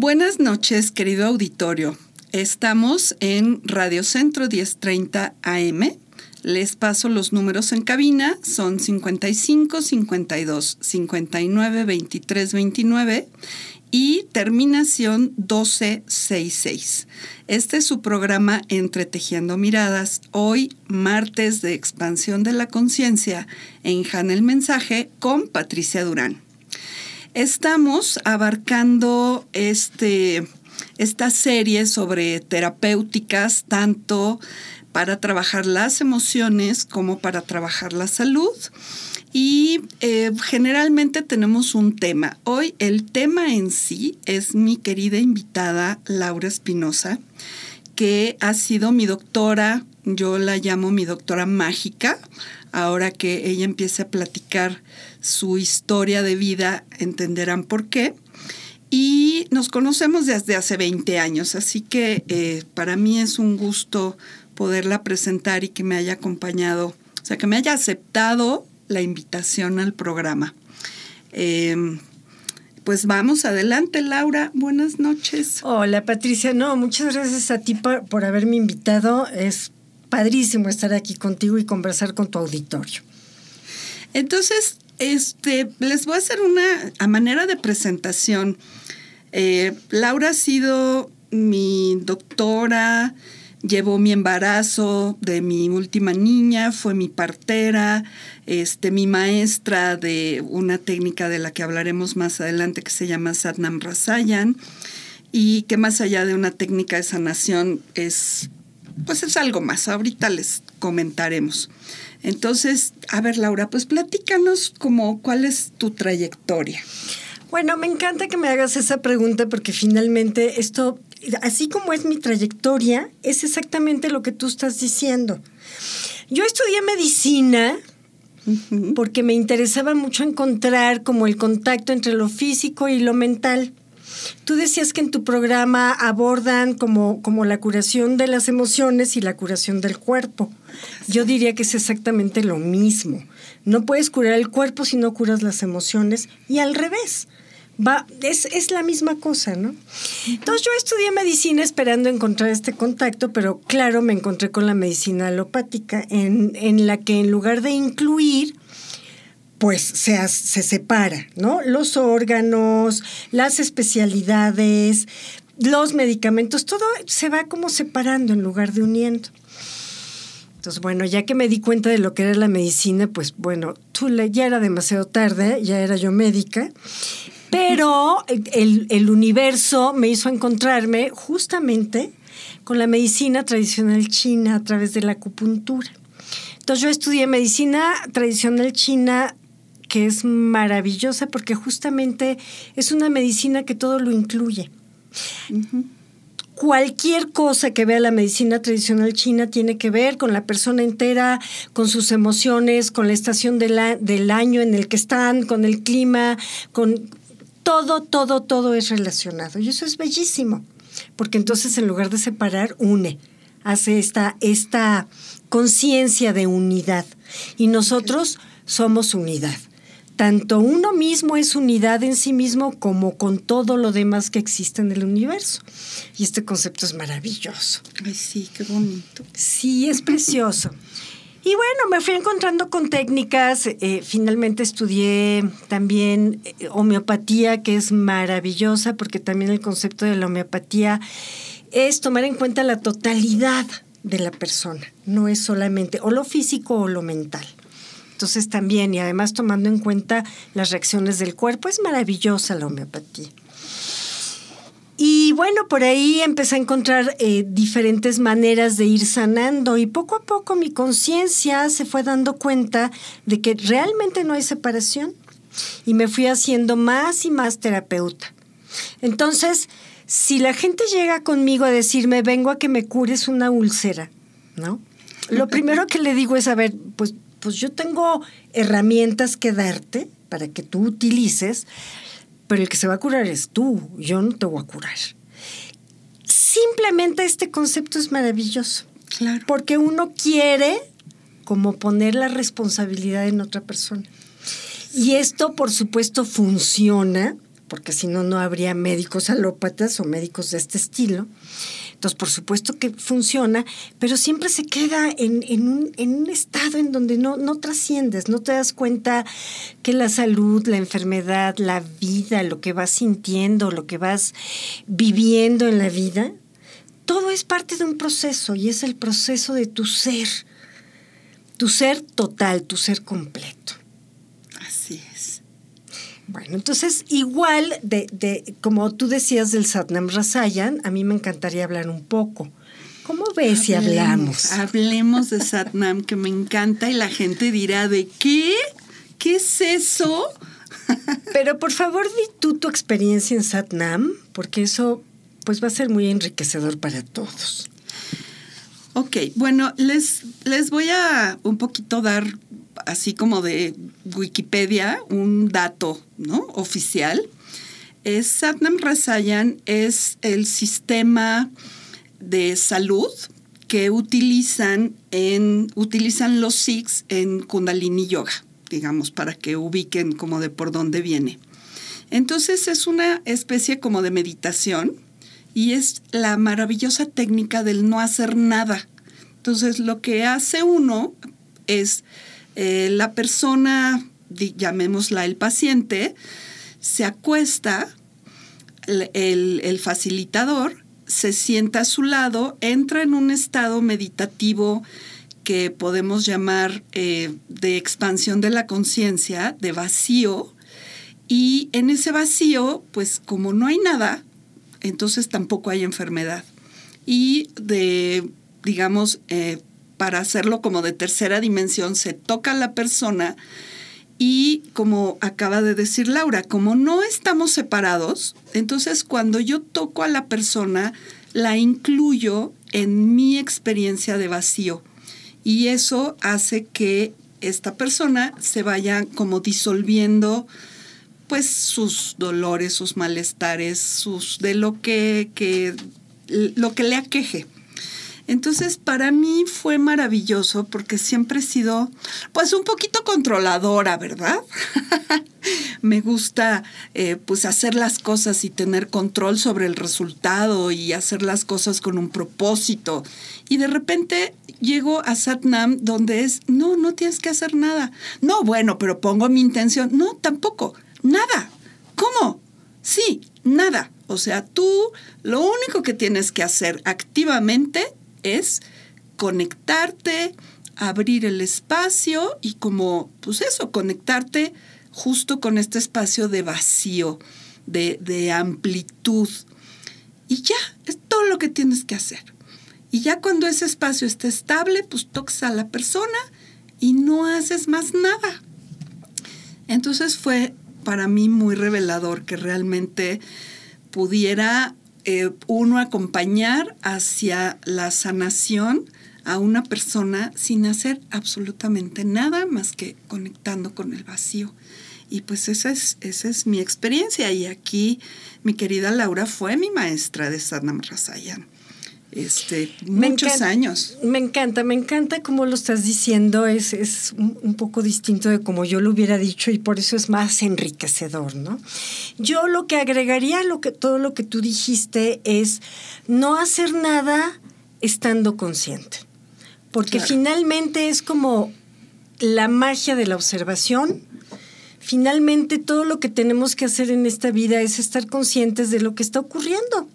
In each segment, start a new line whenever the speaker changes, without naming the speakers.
Buenas noches, querido auditorio. Estamos en Radio Centro 1030 AM. Les paso los números en cabina. Son 55 52 59 23 29 y terminación 1266. Este es su programa Entretejiendo Miradas, hoy martes de expansión de la conciencia en Jan el Mensaje con Patricia Durán. Estamos abarcando este, esta serie sobre terapéuticas, tanto para trabajar las emociones como para trabajar la salud. Y eh, generalmente tenemos un tema. Hoy el tema en sí es mi querida invitada Laura Espinosa, que ha sido mi doctora, yo la llamo mi doctora mágica, ahora que ella empiece a platicar su historia de vida, entenderán por qué. Y nos conocemos desde hace 20 años, así que eh, para mí es un gusto poderla presentar y que me haya acompañado, o sea, que me haya aceptado la invitación al programa. Em, pues vamos adelante, Laura. Buenas noches.
Hola, Patricia. No, muchas gracias a ti por, por haberme invitado. Es padrísimo estar aquí contigo y conversar con tu auditorio.
Entonces, este, les voy a hacer una a manera de presentación. Eh, Laura ha sido mi doctora, llevó mi embarazo de mi última niña, fue mi partera, este, mi maestra de una técnica de la que hablaremos más adelante que se llama Satnam Rasayan y que más allá de una técnica de sanación es, pues es algo más. Ahorita les comentaremos. Entonces, a ver Laura, pues platícanos como cuál es tu trayectoria.
Bueno, me encanta que me hagas esa pregunta porque finalmente esto así como es mi trayectoria, es exactamente lo que tú estás diciendo. Yo estudié medicina porque me interesaba mucho encontrar como el contacto entre lo físico y lo mental. Tú decías que en tu programa abordan como, como la curación de las emociones y la curación del cuerpo. Yo diría que es exactamente lo mismo. No puedes curar el cuerpo si no curas las emociones y al revés va, es, es, la misma cosa, ¿no? Entonces yo estudié medicina esperando encontrar este contacto, pero claro, me encontré con la medicina alopática, en, en la que en lugar de incluir, pues se, se separa, ¿no? Los órganos, las especialidades, los medicamentos, todo se va como separando en lugar de uniendo. Entonces, bueno, ya que me di cuenta de lo que era la medicina, pues bueno, ya era demasiado tarde, ya era yo médica, pero el, universo me hizo encontrarme justamente con la medicina tradicional china a través de la acupuntura. Entonces yo estudié medicina tradicional china que es maravillosa porque justamente es una medicina que todo lo incluye. Cualquier cosa que vea la medicina tradicional china tiene que ver con la persona entera, con sus emociones, con la estación del año en el que están, con el clima, con todo, todo, todo es relacionado. Y eso es bellísimo, porque entonces en lugar de separar, une, hace esta, esta conciencia de unidad. Y nosotros somos unidad. Tanto uno mismo es unidad en sí mismo como con todo lo demás que existe en el universo. Y este concepto es maravilloso.
Ay, sí, qué bonito.
Sí, es precioso. Y bueno, me fui encontrando con técnicas. Eh, finalmente estudié también eh, homeopatía, que es maravillosa, porque también el concepto de la homeopatía es tomar en cuenta la totalidad de la persona, no es solamente o lo físico o lo mental. Entonces también, y además tomando en cuenta las reacciones del cuerpo, es maravillosa la homeopatía. Y bueno, por ahí empecé a encontrar eh, diferentes maneras de ir sanando y poco a poco mi conciencia se fue dando cuenta de que realmente no hay separación y me fui haciendo más y más terapeuta. Entonces, si la gente llega conmigo a decirme, vengo a que me cures una úlcera, ¿no? Lo primero que le digo es, a ver, pues, pues yo tengo herramientas que darte para que tú utilices pero el que se va a curar es tú, yo no te voy a curar. Simplemente este concepto es maravilloso.
Claro.
Porque uno quiere como poner la responsabilidad en otra persona. Y esto, por supuesto, funciona porque si no, no habría médicos alópatas o médicos de este estilo. Entonces, por supuesto que funciona, pero siempre se queda en, un, estado en donde no trasciendes, no te das cuenta que la salud, la enfermedad, la vida, lo que vas sintiendo, lo que vas viviendo en la vida, todo es parte de un proceso y es el proceso de tu ser, tu ser total, tu ser completo. Bueno, entonces igual de, de, como tú decías del Satnam Rasayan, a mí me encantaría hablar un poco. ¿Cómo ves si hablamos?
Hablemos de Satnam, que me encanta y la gente dirá, ¿de qué? ¿Qué es eso?
Pero por favor, di tú tu experiencia en Satnam, porque eso pues va a ser muy enriquecedor para todos.
Ok, bueno, les, les voy a un poquito dar así como de Wikipedia, un dato ¿no? oficial. Es Satnam Rasayan es el sistema de salud que utilizan, en, utilizan los Sikhs en Kundalini Yoga, digamos, para que ubiquen como de por dónde viene. Entonces es una especie como de meditación y es la maravillosa técnica del no hacer nada. Entonces lo que hace uno es eh, la persona, llamémosla el paciente, se acuesta, el, facilitador se sienta a su lado, entra en un estado meditativo que podemos llamar eh, de expansión de la conciencia, de vacío, y en ese vacío, pues como no hay nada, entonces tampoco hay enfermedad. Y de, digamos, eh, para hacerlo como de tercera dimensión, se toca a la persona y como acaba de decir Laura, como no estamos separados, entonces cuando yo toco a la persona, la incluyo en mi experiencia de vacío. Y eso hace que esta persona se vaya como disolviendo pues sus dolores, sus malestares, sus de lo que, que lo que le aqueje. Entonces, para mí fue maravilloso porque siempre he sido, pues, un poquito controladora, ¿verdad? Me gusta, eh, pues, hacer las cosas y tener control sobre el resultado y hacer las cosas con un propósito. Y de repente llego a Satnam donde es, no, no tienes que hacer nada. No, bueno, pero pongo mi intención. No, tampoco, nada. ¿Cómo? Sí, nada. O sea, tú lo único que tienes que hacer activamente es conectarte, abrir el espacio y como, pues eso, conectarte justo con este espacio de vacío, de, de amplitud. Y ya, es todo lo que tienes que hacer. Y ya cuando ese espacio esté estable, pues tocas a la persona y no haces más nada. Entonces fue para mí muy revelador que realmente pudiera eh, uno acompañar hacia la sanación a una persona sin hacer absolutamente nada más que conectando con el vacío. Y pues esa es, esa es mi experiencia. Y aquí mi querida Laura fue mi maestra de Sadnam Rasayan este, muchos años.
Me encanta, me encanta cómo lo estás diciendo, es, es un, poco distinto de como yo lo hubiera dicho y por eso es más enriquecedor, ¿no? Yo lo que agregaría lo que, todo lo que tú dijiste es no hacer nada estando consciente, porque finalmente es como la magia de la observación. Finalmente todo lo que tenemos que hacer en esta vida es estar conscientes de lo que está ocurriendo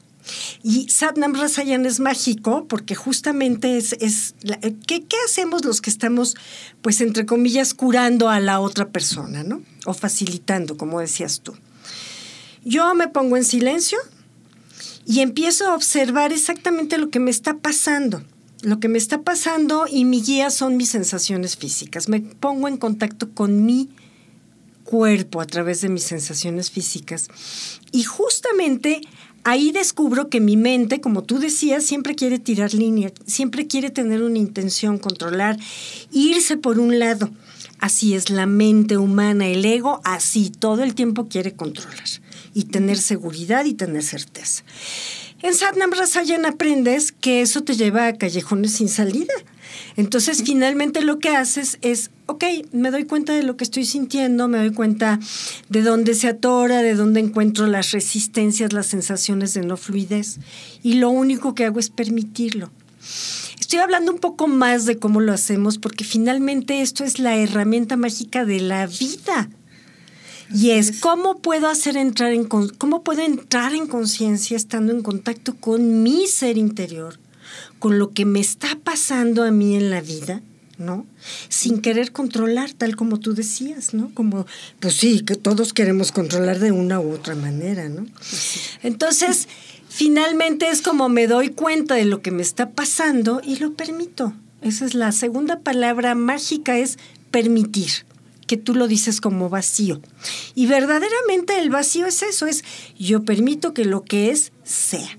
y Satnam Rasayan es mágico porque justamente es, es eh, ¿qué, hacemos los que estamos, pues entre comillas, curando a la otra persona, ¿no? O facilitando, como decías tú. Yo me pongo en silencio y empiezo a observar exactamente lo que me está pasando. Lo que me está pasando y mi guía son mis sensaciones físicas. Me pongo en contacto con mi cuerpo a través de mis sensaciones físicas. Y justamente ahí descubro que mi mente, como tú decías, siempre quiere tirar línea, siempre quiere tener una intención, controlar, irse por un lado. Así es la mente humana, el ego, así todo el tiempo quiere controlar y tener seguridad y tener certeza. En Satnam Rasayan aprendes que eso te lleva a callejones sin salida. Entonces, finalmente lo que haces es ok, me doy cuenta de lo que estoy sintiendo, me doy cuenta de dónde se atora, de dónde encuentro las resistencias, las sensaciones de no fluidez. Y lo único que hago es permitirlo. Estoy hablando un poco más de cómo lo hacemos porque finalmente esto es la herramienta mágica de la vida. Y es cómo puedo hacer entrar en cómo puedo entrar en conciencia estando en contacto con mi ser interior, con lo que me está pasando a mí en la vida ¿no? Sin querer controlar, tal como tú decías, ¿no? Como, pues sí, que todos queremos controlar de una u otra manera, ¿no? Entonces, finalmente es como me doy cuenta de lo que me está pasando y lo permito. Esa es la segunda palabra mágica, es permitir que tú lo dices como vacío. Y verdaderamente el vacío es eso, es yo permito que lo que es sea.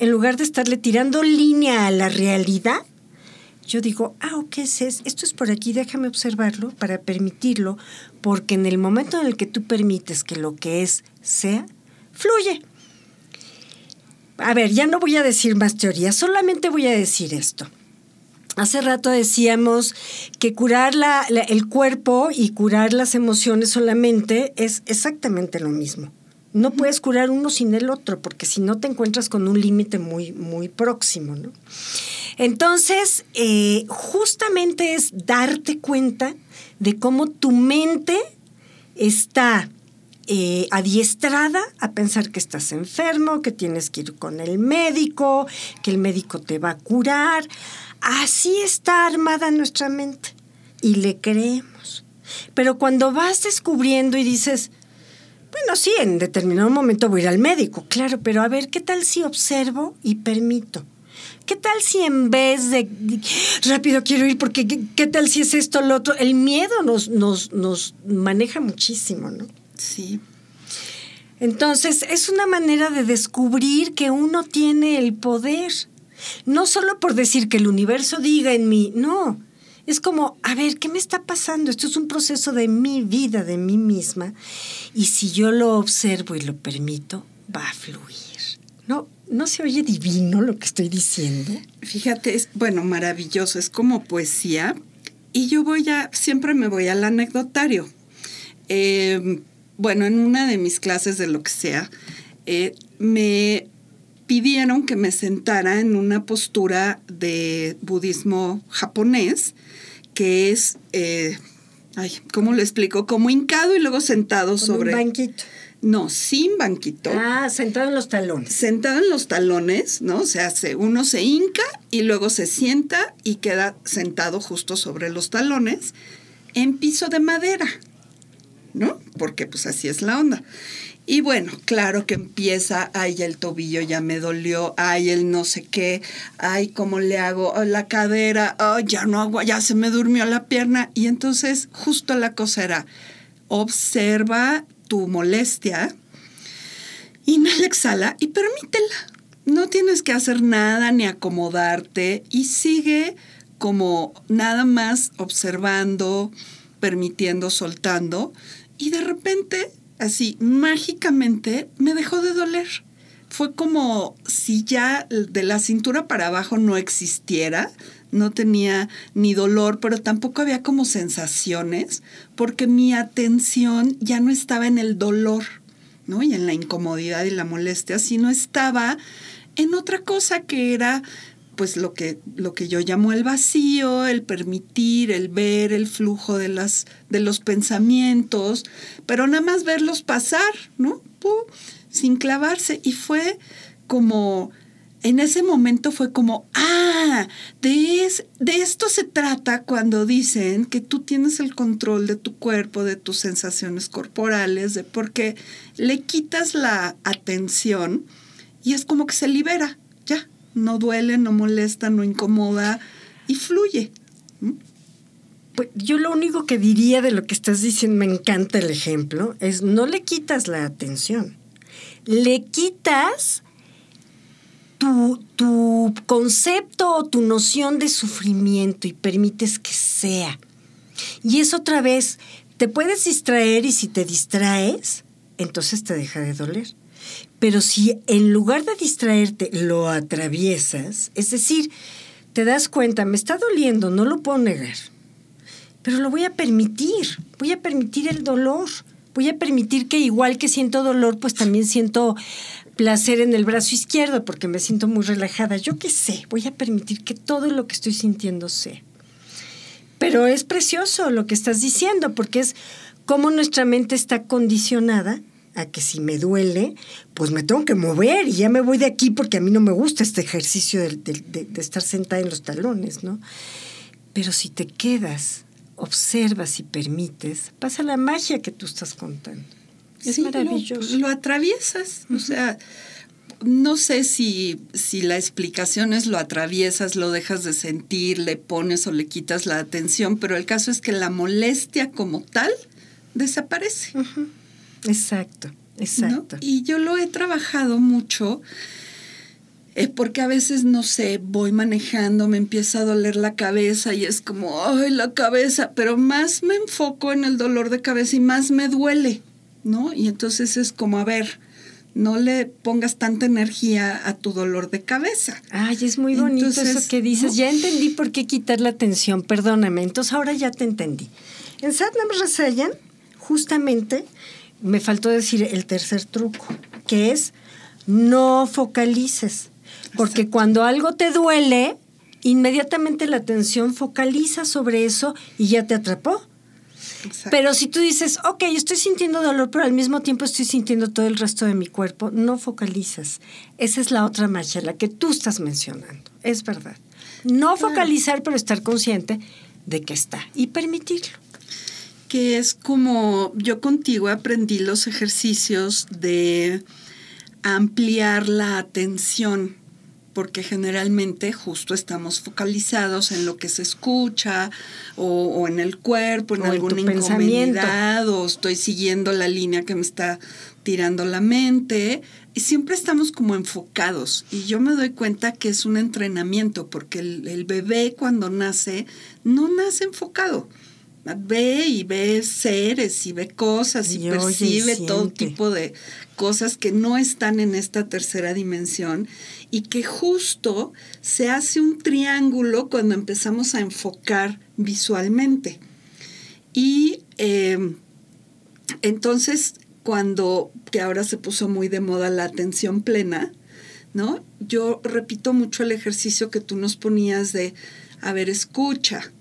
En lugar de estarle tirando línea a la realidad, yo digo, ah, ok, es, esto es por aquí, déjame observarlo para permitirlo, porque en el momento en el que tú permites que lo que es sea, fluye. A ver, ya no voy a decir más teoría, solamente voy a decir esto. Hace rato decíamos que curar el cuerpo y curar las emociones solamente es exactamente lo mismo. No puedes curar uno sin el otro, porque si no te encuentras con un límite muy, muy próximo, ¿no? Entonces, eh, justamente es darte cuenta de cómo tu mente está eh, adiestrada a pensar que estás enfermo, que tienes que ir con el médico, que el médico te va a curar. Así está armada nuestra mente y le creemos. Pero cuando vas descubriendo y dices, bueno, sí, en determinado momento voy a ir al médico, claro, pero a ver, ¿qué tal si observo y permito? ¿Qué tal si en vez de rápido quiero ir porque qué, tal si es esto o lo otro? El miedo nos, nos, nos maneja muchísimo, ¿no?
Sí.
Entonces, es una manera de descubrir que uno tiene el poder. No solo por decir que el universo diga en mí, no. Es como, a ver, ¿qué me está pasando? Esto es un proceso de mi vida, de mí misma. Y si yo lo observo y lo permito, va a fluir. No, ¿No se oye divino lo que estoy diciendo?
Fíjate, es bueno, maravilloso, es como poesía. Y yo voy a, siempre me voy al anecdotario. Em, bueno, en una de mis clases de lo que sea, eh, me pidieron que me sentara en una postura de budismo japonés, que es, eh, ay, ¿cómo lo explico? Como hincado y luego sentado sobre...
Un banquito.
No, sin banquito.
Ah, sentado en los talones.
Sentado en los talones, ¿no? O sea, uno se hinca y luego se sienta y queda sentado justo sobre los talones en piso de madera, ¿no? Porque pues así es la onda. Y bueno, claro que empieza, ay, el tobillo ya me dolió, ay, el no sé qué, ay, ¿cómo le hago? la cadera, ay, ya no hago, ya se me durmió la pierna. Y entonces justo la cosa era, observa tu molestia, inhala, exhala y permítela. No tienes que hacer nada ni acomodarte y sigue como nada más observando, permitiendo, soltando y de repente, así mágicamente, me dejó de doler. Fue como si ya de la cintura para abajo no existiera, no tenía ni dolor, pero tampoco había como sensaciones, porque mi atención ya no estaba en el dolor, ¿no? Y en la incomodidad y la molestia, sino estaba en otra cosa que era pues lo que, lo que yo llamo el vacío, el permitir, el ver el flujo de, las, de los pensamientos, pero nada más verlos pasar, ¿no? sin clavarse. Y fue como en ese momento fue como, ah, de, de esto se trata cuando dicen que tú tienes el control de tu cuerpo, de tus sensaciones corporales, de porque le quitas la atención y es como que se libera, no duele, no molesta, no incomoda y fluye.
Pues yo lo único que diría de lo que estás diciendo, me encanta el ejemplo, es no le quitas la atención, le quitas tu, concepto o tu noción de sufrimiento y permites que sea. Y es otra vez, te puedes distraer y si te distraes, entonces te deja de doler. Pero si en lugar de distraerte lo atraviesas, es decir, te das cuenta, me está doliendo, no lo puedo negar, pero lo voy a permitir, voy a permitir el dolor, voy a permitir que igual que siento dolor, pues también siento placer en el brazo izquierdo porque me siento muy relajada. Yo qué sé, voy a permitir que todo lo que estoy sintiendo sea. Pero es precioso lo que estás diciendo porque es cómo nuestra mente está condicionada a que si me duele, pues me tengo que mover y ya me voy de aquí porque a mí no me gusta este ejercicio de, de, estar sentada en los talones, ¿no? Pero si te quedas, observas y permites, pasa la magia que tú estás contando. Es maravilloso.
Lo, atraviesas, o sea, no sé si, si la explicación es lo atraviesas, lo dejas de sentir, le pones o le quitas la atención, pero el caso es que la molestia como tal desaparece.
Exacto, exacto.
Y yo lo he trabajado mucho es porque a veces, no sé, voy manejando, me empieza a doler la cabeza y es como, ay, la cabeza, pero más me enfoco en el dolor de cabeza y más me duele, ¿no? Y entonces es como, a ver, no le pongas tanta energía a tu dolor de cabeza.
Ay, es muy bonito eso que dices. Ya entendí por qué quitar la atención, perdóname. Entonces ahora ya te entendí. En Satnam Rasayan, justamente, me faltó decir el tercer truco, que es no focalices. Porque cuando algo te duele, inmediatamente la atención focaliza sobre eso y ya te atrapó. Pero si tú dices, ok, estoy sintiendo dolor, pero al mismo tiempo estoy sintiendo todo el resto de mi cuerpo, no focalizas. Esa es la otra marcha, la que tú estás mencionando. Es verdad. No focalizar, pero estar consciente de que está y permitirlo.
Que es como yo contigo aprendí los ejercicios de ampliar la atención porque generalmente justo estamos focalizados en lo que se escucha o, en el cuerpo, en alguna incomodidad o estoy siguiendo la línea que me está tirando la mente y siempre estamos como enfocados. Y yo me doy cuenta que es un entrenamiento porque el bebé cuando nace no nace enfocado ve y ve seres y ve cosas y, percibe todo tipo de cosas que no están en esta tercera dimensión y que justo se hace un triángulo cuando empezamos a enfocar visualmente. Y em, entonces cuando, que ahora se puso muy de moda la atención plena, ¿no? Yo repito mucho el ejercicio que tú nos ponías de, a ver, escucha,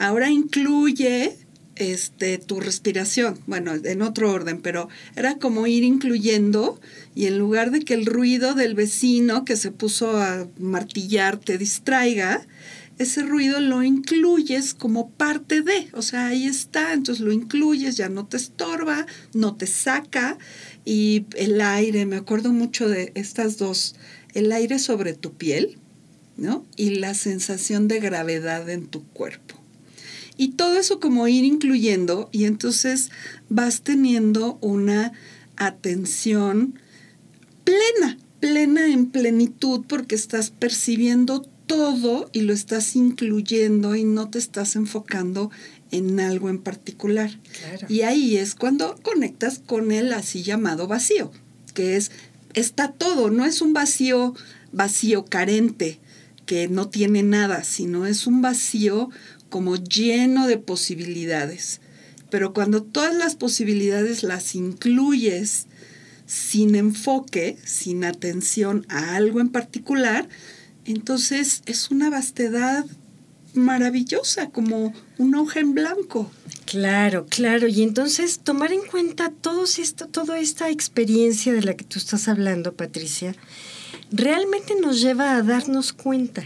Ahora incluye este, tu respiración, bueno, en otro orden, pero era como ir incluyendo y en lugar de que el ruido del vecino que se puso a martillar te distraiga, ese ruido lo incluyes como parte de, o sea, ahí está, entonces lo incluyes, ya no te estorba, no te saca y el aire, me acuerdo mucho de estas dos, el aire sobre tu piel, ¿no? Y la sensación de gravedad en tu cuerpo. Y todo eso como ir incluyendo y entonces vas teniendo una atención plena, plena en plenitud porque estás percibiendo todo y lo estás incluyendo y no te estás enfocando en algo en particular. Y ahí es cuando conectas con el así llamado vacío, que es, está todo, no es un vacío vacío carente que no tiene nada, sino es un vacío como lleno de posibilidades. Pero cuando todas las posibilidades las incluyes sin enfoque, sin atención a algo en particular, entonces es una vastedad maravillosa, como una hoja en blanco.
Claro, claro. Y entonces tomar en cuenta todo esto, toda esta experiencia de la que tú estás hablando, Patricia, realmente nos lleva a darnos cuenta.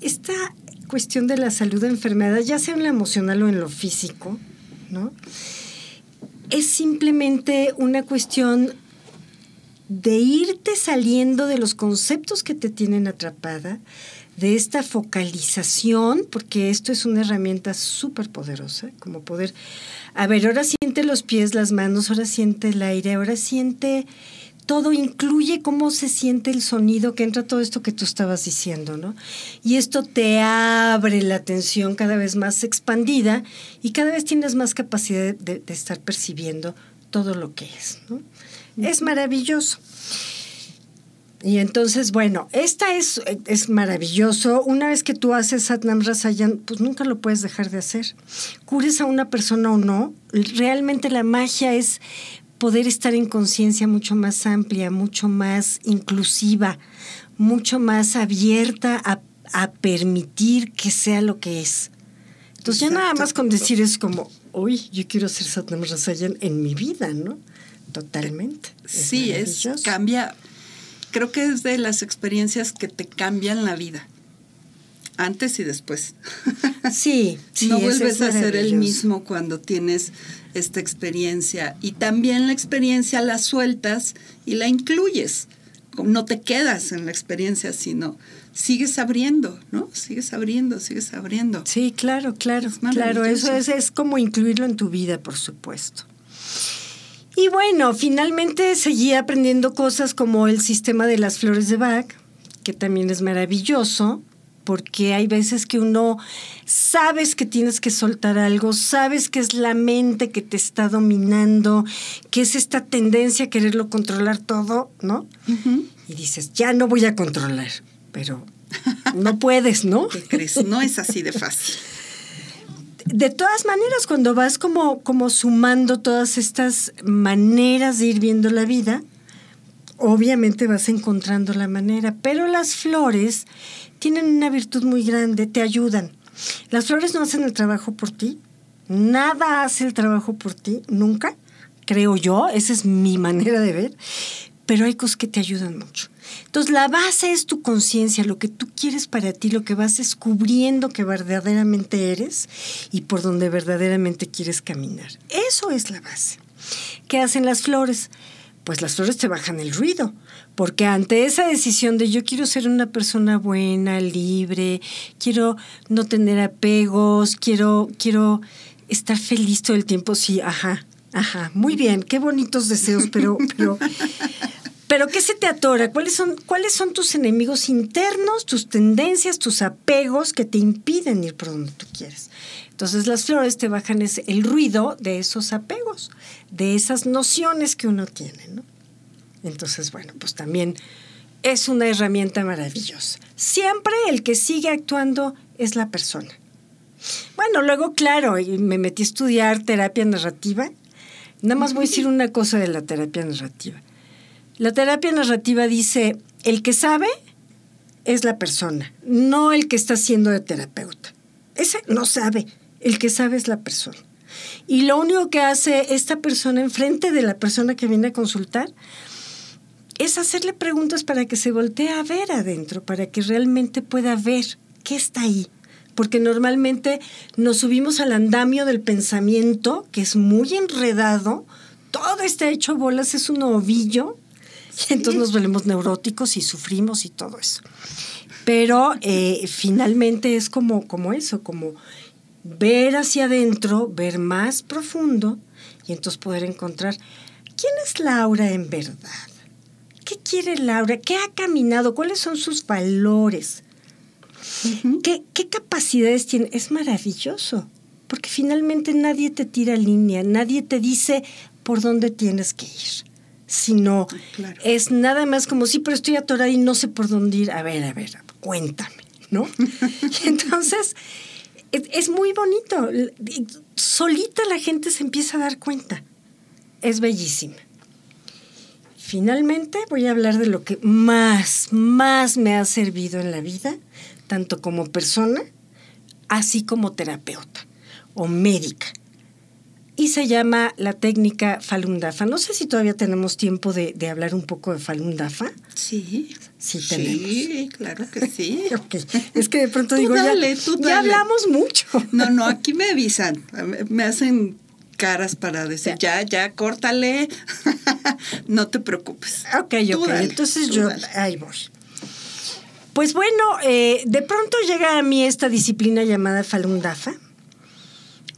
Esta cuestión de la salud de enfermedad, ya sea en lo emocional o en lo físico, ¿no? Es simplemente una cuestión de irte saliendo de los conceptos que te tienen atrapada, de esta focalización, porque esto es una herramienta súper poderosa, como poder, a ver, ahora siente los pies, las manos, ahora siente el aire, ahora siente todo incluye cómo se siente el sonido que entra todo esto que tú estabas diciendo, ¿no? Y esto te abre la atención cada vez más expandida y cada vez tienes más capacidad de, estar percibiendo todo lo que es, ¿no? Es maravilloso. Y entonces, bueno, esta es, es maravilloso. Una vez que tú haces Satnam Rasayan, pues nunca lo puedes dejar de hacer. Cures a una persona o no, realmente la magia es poder estar en conciencia mucho más amplia, mucho más inclusiva, mucho más abierta a, permitir que sea lo que es. Entonces ya nada más con decir es como, uy, yo quiero ser Satnam Rasayan en mi vida, ¿no? Totalmente.
Sí, es, cambia creo que es de las experiencias que te cambian la vida, antes y después.
Sí, sí
no vuelves a ser el mismo cuando tienes esta experiencia y también la experiencia la sueltas y la incluyes. No te quedas en la experiencia, sino sigues abriendo, ¿no? Sigues abriendo, sigues abriendo.
Sí, claro, claro. Claro, eso es, es como incluirlo en tu vida, por supuesto. Y bueno, finalmente seguí aprendiendo cosas como el sistema de las flores de Bach, que también es maravilloso, porque hay veces que uno sabes que tienes que soltar algo, sabes que es la mente que te está dominando, que es esta tendencia a quererlo controlar todo, ¿no? Y dices, ya no voy a controlar, pero no puedes, ¿no?
¿Qué crees? No es así de fácil
de todas maneras, cuando vas como, como sumando todas estas maneras de ir viendo la vida, obviamente vas encontrando la manera, pero las flores tienen una virtud muy grande, te ayudan. Las flores no hacen el trabajo por ti, nada hace el trabajo por ti, nunca, creo yo, esa es mi manera de ver, pero hay cosas que te ayudan mucho. Entonces la base es tu conciencia, lo que tú quieres para ti, lo que vas descubriendo que verdaderamente eres y por donde verdaderamente quieres caminar. Eso es la base. ¿Qué hacen las flores? Pues las flores te bajan el ruido, porque ante esa decisión de yo quiero ser una persona buena, libre, quiero no tener apegos, quiero, quiero estar feliz todo el tiempo, sí, ajá, ajá, muy bien, qué bonitos deseos, pero, pero pero ¿qué se te atora? ¿Cuáles son, ¿Cuáles son tus enemigos internos, tus tendencias, tus apegos que te impiden ir por donde tú quieres? Entonces las flores te bajan el ruido de esos apegos, de esas nociones que uno tiene, ¿no? Entonces, bueno, pues también es una herramienta maravillosa. Siempre el que sigue actuando es la persona. Bueno, luego, claro, me metí a estudiar terapia narrativa. Nada más voy a decir una cosa de la terapia narrativa. La terapia narrativa dice, el que sabe es la persona, no el que está siendo de terapeuta. Ese no sabe, el que sabe es la persona. Y lo único que hace esta persona enfrente de la persona que viene a consultar es hacerle preguntas para que se voltee a ver adentro, para que realmente pueda ver qué está ahí. Porque normalmente nos subimos al andamio del pensamiento, que es muy enredado, todo está hecho bolas, es un ovillo y entonces nos volvemos neuróticos y sufrimos y todo eso. Pero eh, finalmente es como, como eso, como ver hacia adentro, ver más profundo y entonces poder encontrar quién es Laura en verdad. ¿Qué quiere Laura? ¿Qué ha caminado? ¿Cuáles son sus valores? ¿Qué, ¿Qué capacidades tiene? Es maravilloso, porque finalmente nadie te tira línea, nadie te dice por dónde tienes que ir sino es nada más como, sí, pero estoy atorada y no sé por dónde ir. A ver, a ver, cuéntame, ¿no? entonces, es, muy bonito. Solita la gente se empieza a dar cuenta. Es bellísima. Finalmente voy a hablar de lo que más, más me ha servido en la vida, tanto como persona, así como terapeuta o médica y se llama la técnica Falun Dafa. No sé si todavía tenemos tiempo de, hablar un poco de Falun Dafa.
Sí.
Sí, tenemos.
Sí, claro que sí.
Es que de pronto digo, ya, ya hablamos mucho.
No, no, aquí me avisan, me hacen caras para decir, ya, ya, córtale, no te preocupes.
Ok, ok, entonces yo ahí voy. Pues bueno, eh, de pronto llega a mí esta disciplina llamada Falun Dafa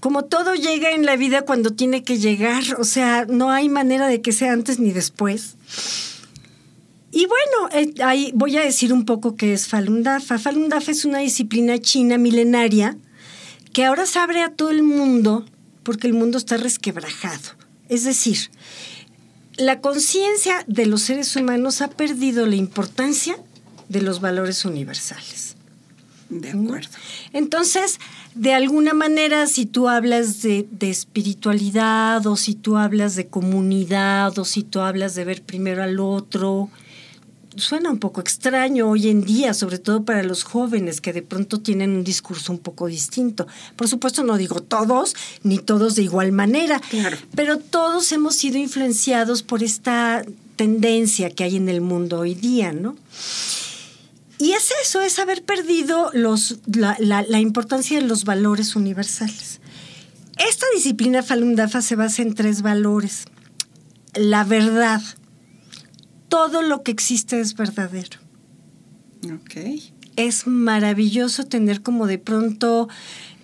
como todo llega en la vida cuando tiene que llegar, o sea, no hay manera de que sea antes ni después. Y bueno, eh, ahí voy a decir un poco qué es Falun Dafa. Falun Dafa es una disciplina china milenaria que ahora se abre a todo el mundo porque el mundo está resquebrajado. Es decir, la conciencia de los seres humanos ha perdido la importancia de los valores universales.
De acuerdo.
Entonces, de alguna manera, si tú hablas de, de, espiritualidad o si tú hablas de comunidad o si tú hablas de ver primero al otro, suena un poco extraño hoy en día, sobre todo para los jóvenes que de pronto tienen un discurso un poco distinto. Por supuesto, no digo todos, ni todos de igual manera,
claro.
pero todos hemos sido influenciados por esta tendencia que hay en el mundo hoy día, ¿no? Y es eso, es haber perdido los, la, la, la importancia de los valores universales. Esta disciplina Falun Dafa se basa en tres valores. La verdad, todo lo que existe es verdadero.
Ok.
Es maravilloso tener como de pronto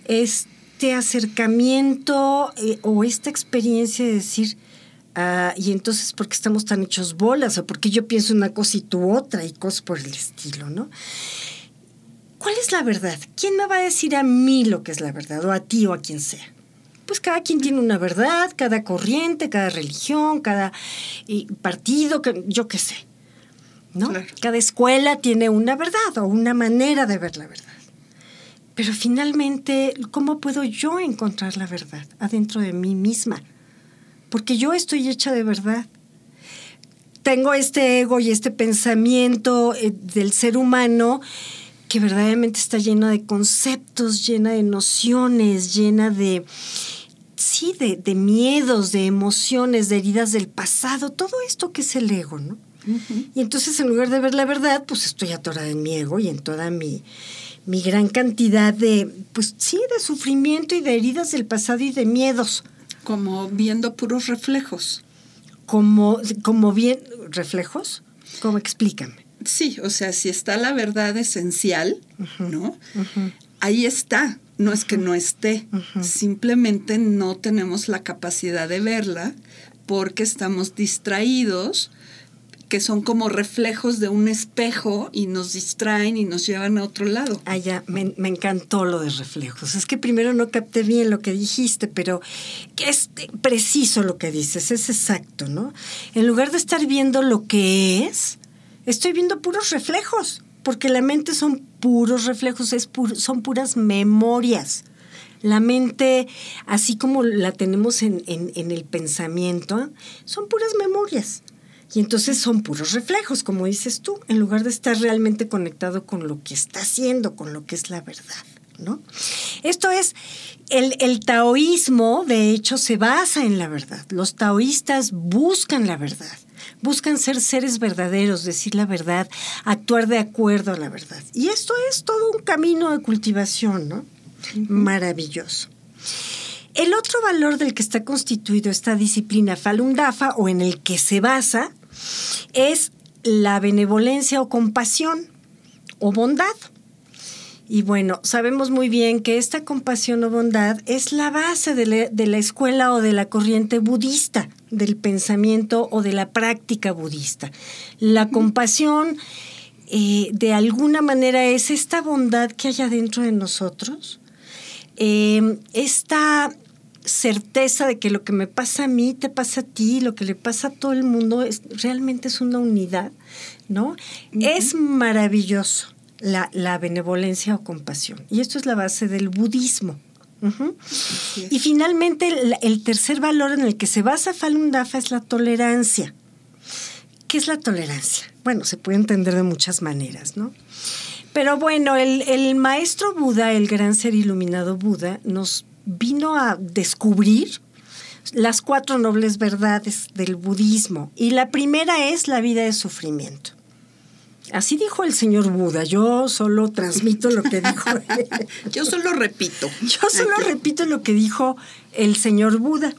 este acercamiento eh, o esta experiencia de decir, uh, y entonces, ¿por qué estamos tan hechos bolas? O porque yo pienso una cosa y tú otra y cosas por el estilo, ¿no? ¿Cuál es la verdad? ¿Quién me va a decir a mí lo que es la verdad? O a ti o a quien sea pues cada quien tiene una verdad, cada corriente, cada religión, cada partido, yo qué sé. ¿no?
Claro.
Cada escuela tiene una verdad o una manera de ver la verdad. Pero finalmente, ¿cómo puedo yo encontrar la verdad adentro de mí misma? Porque yo estoy hecha de verdad. Tengo este ego y este pensamiento eh, del ser humano que verdaderamente está lleno de conceptos, llena de nociones, llena de, sí, de, de, miedos, de emociones, de heridas del pasado, todo esto que es el ego, ¿no? Uh -huh. Y entonces en lugar de ver la verdad, pues estoy atorada en mi ego y en toda mi, mi gran cantidad de, pues sí, de sufrimiento y de heridas del pasado y de miedos.
Como viendo puros reflejos.
Como, como bien, reflejos, ¿cómo explícame?
Sí, o sea, si está la verdad esencial, uh -huh. ¿no? Uh -huh. Ahí está, no es que no esté, uh -huh. simplemente no tenemos la capacidad de verla porque estamos distraídos, que son como reflejos de un espejo y nos distraen y nos llevan a otro lado.
Ah, ya, me, me encantó lo de reflejos. Es que primero no capté bien lo que dijiste, pero es preciso lo que dices, es exacto, ¿no? En lugar de estar viendo lo que es, estoy viendo puros reflejos porque la mente son puros reflejos, es son puras memorias. La mente, así como la tenemos en, en, en, el pensamiento, son puras memorias. Y entonces son puros reflejos, como dices tú, en lugar de estar realmente conectado con lo que está haciendo, con lo que es la verdad. ¿no? Esto es, el, el taoísmo, de hecho, se basa en la verdad. Los taoístas buscan la verdad buscan ser seres verdaderos, decir la verdad, actuar de acuerdo a la verdad. Y esto es todo un camino de cultivación, ¿no? Uh -huh. Maravilloso. El otro valor del que está constituido esta disciplina Falun Dafa o en el que se basa es la benevolencia o compasión o bondad. Y bueno, sabemos muy bien que esta compasión o bondad es la base de la, de la, escuela o de la corriente budista, del pensamiento o de la práctica budista. La compasión, eh, de alguna manera, es esta bondad que hay adentro de nosotros, eh, esta certeza de que lo que me pasa a mí te pasa a ti, lo que le pasa a todo el mundo, es, realmente es una unidad, ¿no? Uh -huh. Es maravilloso la, la, benevolencia o compasión. Y esto es la base del budismo. Uh -huh. Y finalmente, el, el, tercer valor en el que se basa Falun Dafa es la tolerancia. ¿Qué es la tolerancia? Bueno, se puede entender de muchas maneras, ¿no? Pero bueno, el, el maestro Buda, el gran ser iluminado Buda, nos vino a descubrir las cuatro nobles verdades del budismo. Y la primera es la vida de sufrimiento. Así dijo el señor Buda. Yo solo transmito lo que dijo.
Yo solo repito.
Yo solo Aquí. repito lo que dijo el señor Buda.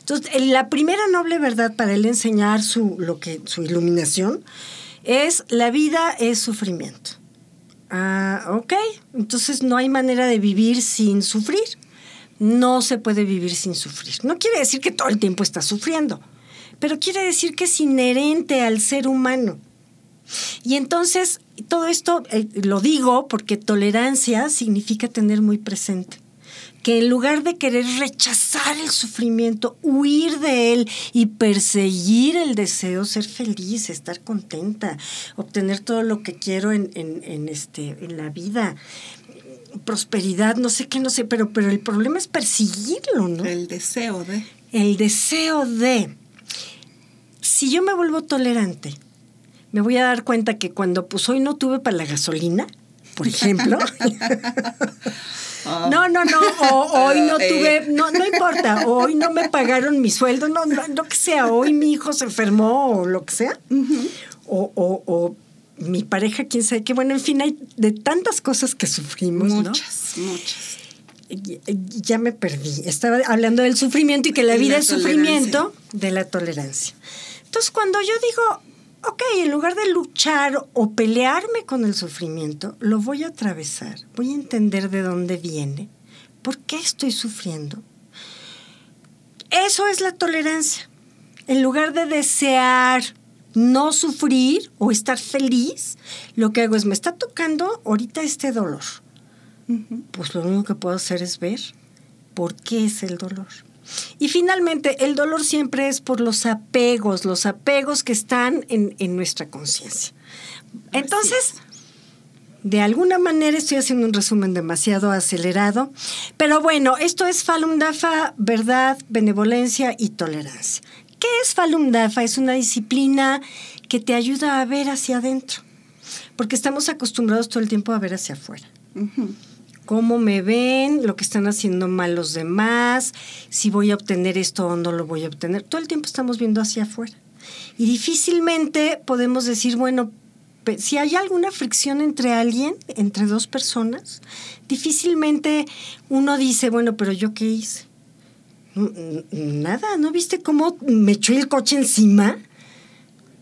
Entonces, la primera noble verdad para él enseñar su, lo que, su iluminación es la vida es sufrimiento. Ah, ok. Entonces no hay manera de vivir sin sufrir. No se puede vivir sin sufrir. No quiere decir que todo el tiempo está sufriendo, pero quiere decir que es inherente al ser humano. Y entonces, todo esto eh, lo digo porque tolerancia significa tener muy presente que en lugar de querer rechazar el sufrimiento, huir de él y perseguir el deseo, ser feliz, estar contenta, obtener todo lo que quiero en, en, este, en la vida, prosperidad, no sé qué, no sé, pero, pero el problema es perseguirlo, ¿no?
El deseo de.
El deseo de. Si yo me vuelvo tolerante, me voy a dar cuenta que cuando pues hoy no tuve para la gasolina, por ejemplo. No, no, no, hoy no eh. tuve, no, no importa, hoy no me pagaron mi sueldo, no, no, lo que sea, hoy mi hijo se enfermó o lo que sea, o, o, o, mi pareja, quién sabe qué, bueno, en fin, hay de tantas cosas que sufrimos,
muchas, Muchas,
Ya me perdí, estaba hablando del sufrimiento y que la vida es sufrimiento, de la tolerancia. Entonces, cuando yo digo, ok, en lugar de luchar o pelearme con el sufrimiento, lo voy a atravesar, voy a entender de dónde viene, por qué estoy sufriendo. Eso es la tolerancia. En lugar de desear no sufrir o estar feliz, lo que hago es, me está tocando ahorita este dolor. Pues lo único que puedo hacer es ver por qué es el dolor. Y finalmente, el dolor siempre es por los apegos, los apegos que están en, nuestra conciencia. Entonces, de alguna manera estoy haciendo un resumen demasiado acelerado, pero bueno, esto es Falun Dafa, verdad, benevolencia y tolerancia. ¿Qué es Falun Dafa? Es una disciplina que te ayuda a ver hacia adentro, porque estamos acostumbrados todo el tiempo a ver hacia afuera cómo me ven, lo que están haciendo mal los demás, si voy a obtener esto o no lo voy a obtener. Todo el tiempo estamos viendo hacia afuera. Y difícilmente podemos decir, bueno, si hay alguna fricción entre alguien, entre dos personas, difícilmente uno dice, bueno, pero yo qué hice. Nada, ¿no viste cómo me echó el coche encima?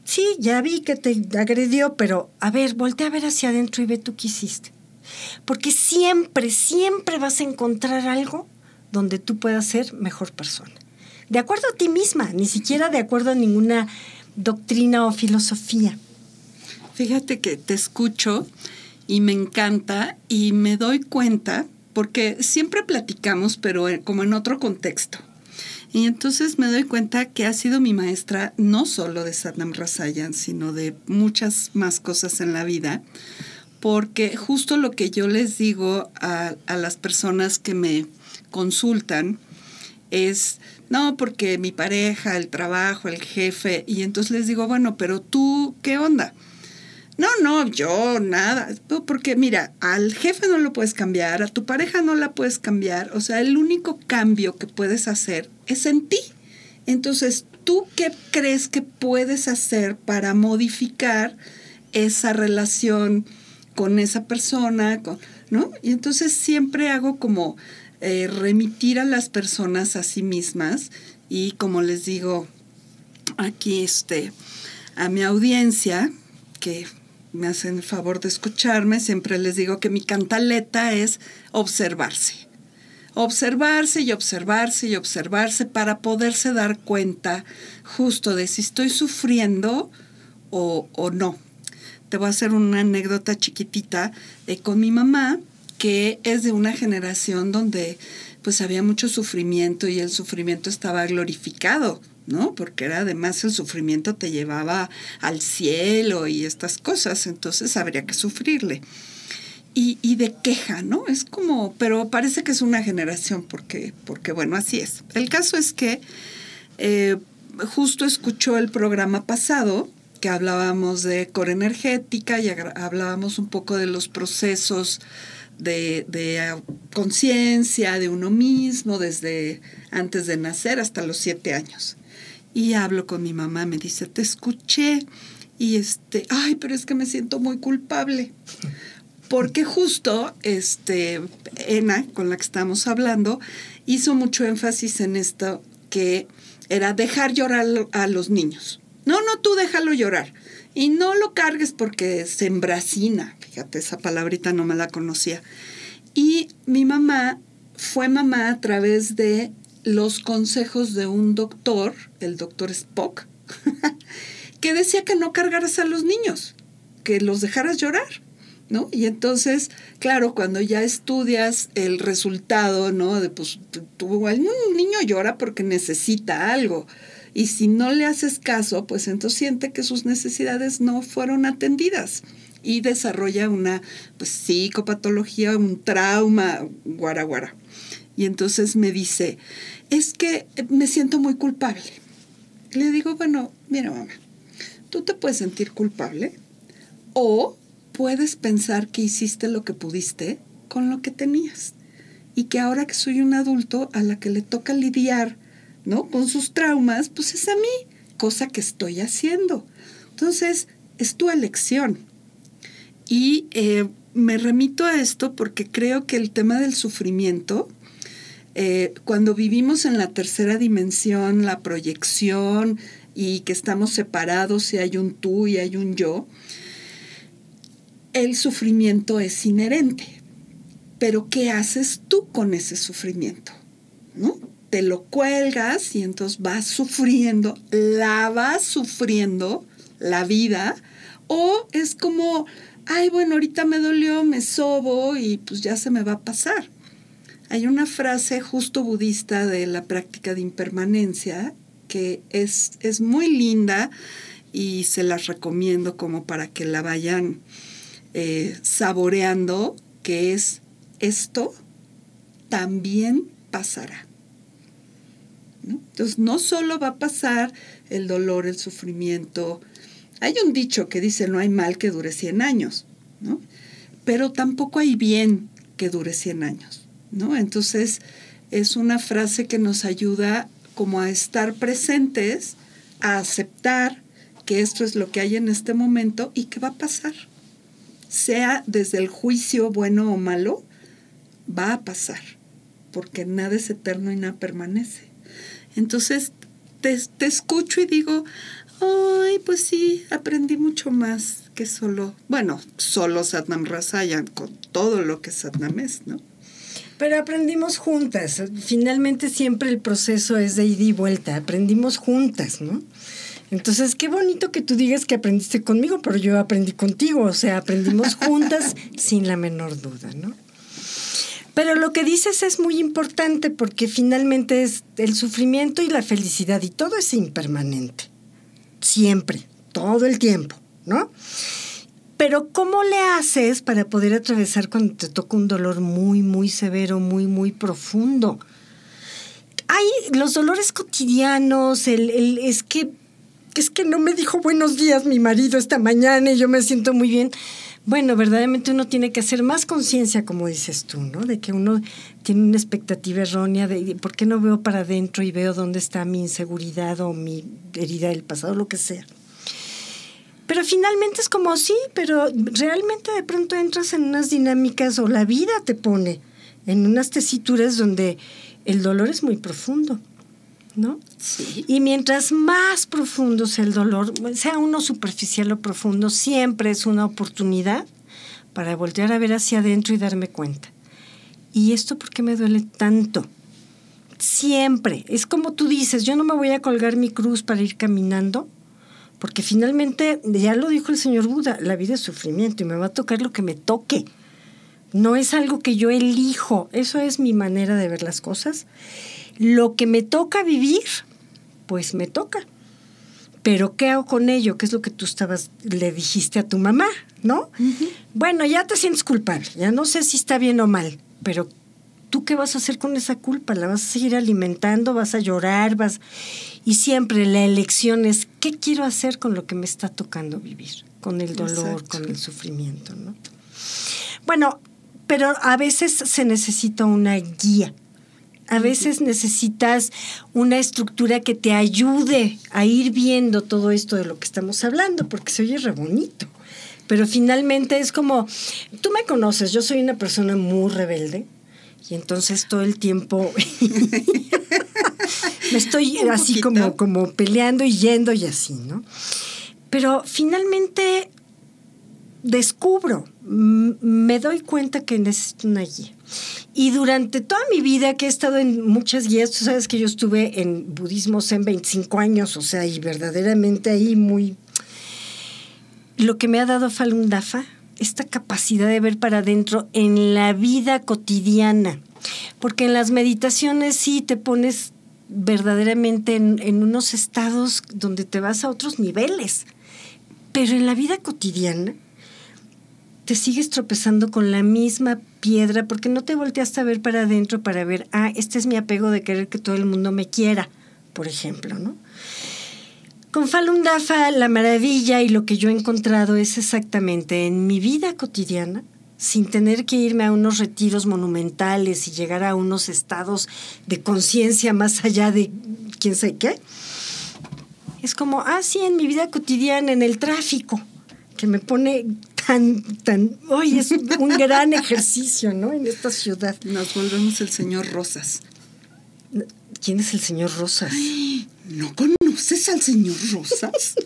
Sí, ya vi que te agredió, pero a ver, voltea a ver hacia adentro y ve tú qué hiciste. Porque siempre, siempre vas a encontrar algo donde tú puedas ser mejor persona. De acuerdo a ti misma, ni siquiera de acuerdo a ninguna doctrina o filosofía.
Fíjate que te escucho y me encanta y me doy cuenta, porque siempre platicamos, pero como en otro contexto. Y entonces me doy cuenta que ha sido mi maestra no solo de Satnam Rasayan, sino de muchas más cosas en la vida porque justo lo que yo les digo a, las personas que me consultan es, no, porque mi pareja, el trabajo, el jefe, y entonces les digo, bueno, pero tú, ¿qué onda? No, no, yo nada, porque mira, al jefe no lo puedes cambiar, a tu pareja no la puedes cambiar, o sea, el único cambio que puedes hacer es en ti. Entonces, ¿tú qué crees que puedes hacer para modificar esa relación? Con esa persona, ¿no? Y entonces siempre hago como eh, remitir a las personas a sí mismas y como les digo aquí este, a mi audiencia, que me hacen el favor de escucharme, siempre les digo que mi cantaleta es observarse. Observarse y observarse y observarse para poderse dar cuenta justo de si estoy sufriendo o, o no, te voy a hacer una anécdota chiquitita eh, con mi mamá, que es de una generación donde pues había mucho sufrimiento y el sufrimiento estaba glorificado, ¿no? Porque era además el sufrimiento te llevaba al cielo y estas cosas, entonces habría que sufrirle. Y, de queja, ¿no? Es como, pero parece que es una generación, porque, porque bueno, así es. El caso es que eh, justo escuchó el programa pasado que hablábamos de core energética y hablábamos un poco de los procesos de, conciencia de uno mismo desde antes de nacer hasta los siete años. Y hablo con mi mamá, me dice, te escuché y este, ay, pero es que me siento muy culpable. Porque justo este, Ena, con la que estamos hablando, hizo mucho énfasis en esto que era dejar llorar a los niños. No, no, tú déjalo llorar. Y no lo cargues porque se embracina. Fíjate, esa palabrita no me la conocía. Y mi mamá fue mamá a través de los consejos de un doctor, el doctor Spock, que decía que no cargaras a los niños, que los dejaras llorar. ¿no? Y entonces, claro, cuando ya estudias el resultado, ¿no? De pues tu, un niño llora porque necesita algo. Y si no le haces caso, pues entonces siente que sus necesidades no fueron atendidas y desarrolla una pues, psicopatología, un trauma, guara guara. Y entonces me dice, es que me siento muy culpable. Le digo, bueno, mira mamá, tú te puedes sentir culpable o puedes pensar que hiciste lo que pudiste con lo que tenías y que ahora que soy un adulto a la que le toca lidiar, ¿no? Con sus traumas, pues es a mí, cosa que estoy haciendo. Entonces, es tu elección. Y eh, me remito a esto porque creo que el tema del sufrimiento, eh, cuando vivimos en la tercera dimensión, la proyección y que estamos separados y hay un tú y hay un yo, el sufrimiento es inherente. Pero ¿qué haces tú con ese sufrimiento? ¿No? Te lo cuelgas y entonces vas sufriendo, la vas sufriendo la vida, o es como, ay, bueno, ahorita me dolió, me sobo y pues ya se me va a pasar. Hay una frase justo budista de la práctica de impermanencia que es, es muy linda y se las recomiendo como para que la vayan eh, saboreando que es esto también pasará. Entonces, no solo va a pasar el dolor, el sufrimiento. Hay un dicho que dice, no hay mal que dure 100 años, ¿no? Pero tampoco hay bien que dure 100 años, ¿no? Entonces, es una frase que nos ayuda como a estar presentes, a aceptar que esto es lo que hay en este momento y que va a pasar sea desde el juicio bueno o malo, va a pasar, porque nada es eterno y nada permanece. Entonces, te, escucho y digo, ay, pues sí, aprendí mucho más que solo, bueno, solo Satnam Rasayan, con todo lo que Satnam es, ¿no?
Pero aprendimos juntas. Finalmente siempre el proceso es de ida y vuelta. Aprendimos juntas, ¿no? Entonces, qué bonito que tú digas que aprendiste conmigo, pero yo aprendí contigo, o sea, aprendimos juntas sin la menor duda, ¿no? Pero lo que dices es muy importante porque finalmente es el sufrimiento y la felicidad y todo es impermanente, siempre, todo el tiempo, ¿no? Pero ¿cómo le haces para poder atravesar cuando te toca un dolor muy, muy severo, muy, muy profundo? Hay los dolores cotidianos, el, el, es que es que no me dijo buenos días mi marido esta mañana y yo me siento muy bien. Bueno, verdaderamente uno tiene que hacer más conciencia, como dices tú, ¿no? De que uno tiene una expectativa errónea de por qué no veo para adentro y veo dónde está mi inseguridad o mi herida del pasado, lo que sea. Pero finalmente es como sí, pero realmente de pronto entras en unas dinámicas o la vida te pone en unas tesituras donde el dolor es muy profundo. ¿No? Y mientras más profundo sea el dolor, sea uno superficial o profundo, siempre es una oportunidad para voltear a ver hacia adentro y darme cuenta. ¿Y esto por qué me duele tanto? Siempre. Es como tú dices, yo no me voy a colgar mi cruz para ir caminando, porque finalmente, ya lo dijo el señor Buda, la vida es sufrimiento y me va a tocar lo que me toque. No es algo que yo elijo, eso es mi manera de ver las cosas. Lo que me toca vivir, pues me toca. Pero ¿qué hago con ello? ¿Qué es lo que tú estabas, le dijiste a tu mamá, ¿no? Bueno, ya te sientes culpable, ya no sé si está bien o mal, pero ¿tú qué vas a hacer con esa culpa? ¿La vas a seguir alimentando? ¿Vas a llorar? vas Y siempre la elección es, ¿qué quiero hacer con lo que me está tocando vivir? Con el dolor, con el sufrimiento, ¿no? Bueno, pero a veces se necesita una guía a veces necesitas una estructura que te ayude a ir viendo todo esto de lo que estamos hablando, porque se oye re bonito. Pero finalmente es como, tú me conoces, yo soy una persona muy rebelde y entonces todo el tiempo me estoy así como, como peleando y yendo y así, ¿no? Pero finalmente descubro, me doy cuenta que necesito una guía. Y durante toda mi vida que he estado en muchas guías, tú sabes que yo estuve en budismo en 25 años, o sea, y verdaderamente ahí muy... Lo que me ha dado Falun Dafa esta capacidad de ver para adentro en la vida cotidiana. Porque en las meditaciones sí te pones verdaderamente en, en, unos estados donde te vas a otros niveles. Pero en la vida cotidiana te sigues tropezando con la misma piedra porque no te volteaste a ver para adentro para ver, ah, este es mi apego de querer que todo el mundo me quiera, por ejemplo, ¿no? Con Falun Dafa, la maravilla y lo que yo he encontrado es exactamente en mi vida cotidiana, sin tener que irme a unos retiros monumentales y llegar a unos estados de conciencia más allá de quién sabe qué. Es como, ah, sí, en mi vida cotidiana, en el tráfico, que me pone tan, tan, hoy es un gran ejercicio, ¿no? En esta ciudad.
Nos volvemos el señor Rosas.
¿Quién es el señor Rosas?
¿No conoces al señor Rosas?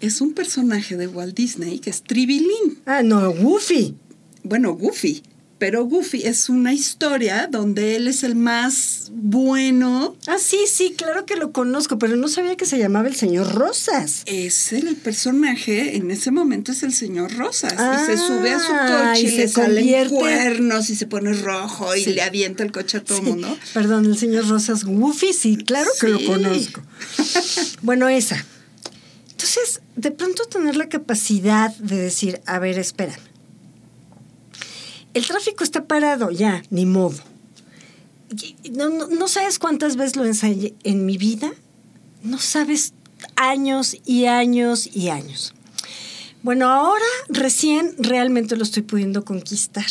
Es un personaje de Walt Disney que es Tribilín.
Ah, no, Goofy.
Bueno, Goofy. Pero Goofy es una historia donde él es el más bueno.
Ah, sí, sí, claro que lo conozco, pero no sabía que se llamaba el señor Rosas.
Es el personaje, en ese momento es el señor Rosas. y se sube a su coche y, le salen cuernos y se pone rojo y le avienta el coche a todo el mundo.
Perdón, el señor Rosas Goofy, sí, claro que lo conozco. bueno, esa. Entonces, de pronto tener la capacidad de decir, a ver, espérame el tráfico está parado, ya, ni modo. No, sabes cuántas veces lo ensayé en mi vida, no sabes años y años y años. Bueno, ahora recién realmente lo estoy pudiendo conquistar,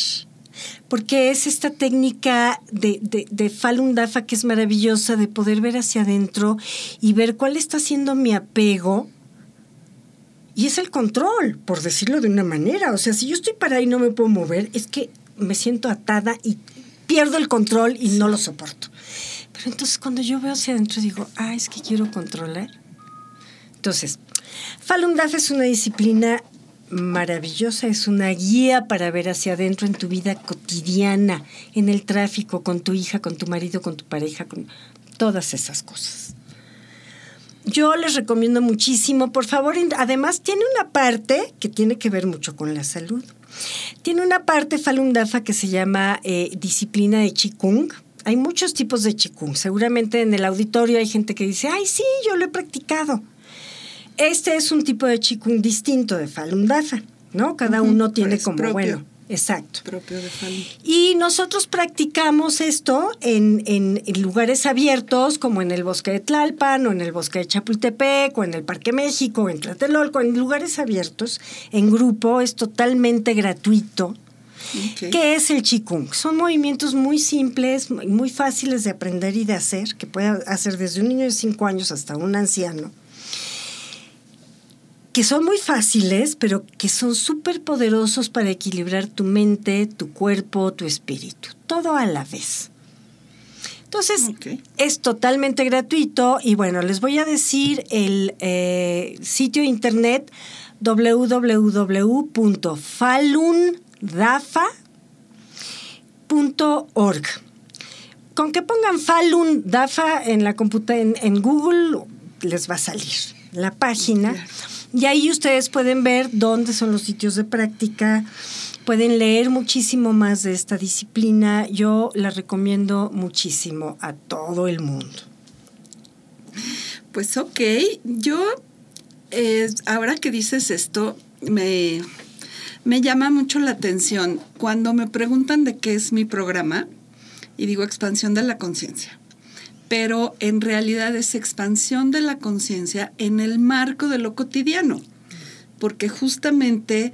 porque es esta técnica de, de, de, Falun Dafa que es maravillosa, de poder ver hacia adentro y ver cuál está siendo mi apego. Y es el control, por decirlo de una manera. O sea, si yo estoy parada y no me puedo mover, es que me siento atada y pierdo el control y no lo soporto. Pero entonces cuando yo veo hacia adentro digo, ah, es que quiero controlar. Entonces, Falun Dafa es una disciplina maravillosa, es una guía para ver hacia adentro en tu vida cotidiana, en el tráfico, con tu hija, con tu marido, con tu pareja, con todas esas cosas. Yo les recomiendo muchísimo, por favor, además tiene una parte que tiene que ver mucho con la salud. Tiene una parte Falun Dafa que se llama eh, disciplina de Qigong. Hay muchos tipos de Qigong. Seguramente en el auditorio hay gente que dice, ay, sí, yo lo he practicado. Este es un tipo de Qigong distinto de Falun Dafa, ¿no? Cada uno tiene como, bueno, Exacto.
Propio de
Y nosotros practicamos esto en, en, lugares abiertos, como en el bosque de Tlalpan, o en el bosque de Chapultepec, o en el Parque México, o en Tlatelolco, en lugares abiertos, en grupo, es totalmente gratuito. ¿Qué es el Qigong? Son movimientos muy simples, muy fáciles de aprender y de hacer, que puede hacer desde un niño de 5 años hasta un anciano que son muy fáciles, pero que son súper poderosos para equilibrar tu mente, tu cuerpo, tu espíritu, todo a la vez. Entonces, es totalmente gratuito y bueno, les voy a decir el eh, sitio internet www.falundafa.org. Con que pongan Falun Dafa en la en, en Google les va a salir la página. Y ahí ustedes pueden ver dónde son los sitios de práctica, pueden leer muchísimo más de esta disciplina. Yo la recomiendo muchísimo a todo el mundo.
Pues ok, yo eh, ahora que dices esto, me, me llama mucho la atención cuando me preguntan de qué es mi programa y digo expansión de la conciencia pero en realidad es expansión de la conciencia en el marco de lo cotidiano, porque justamente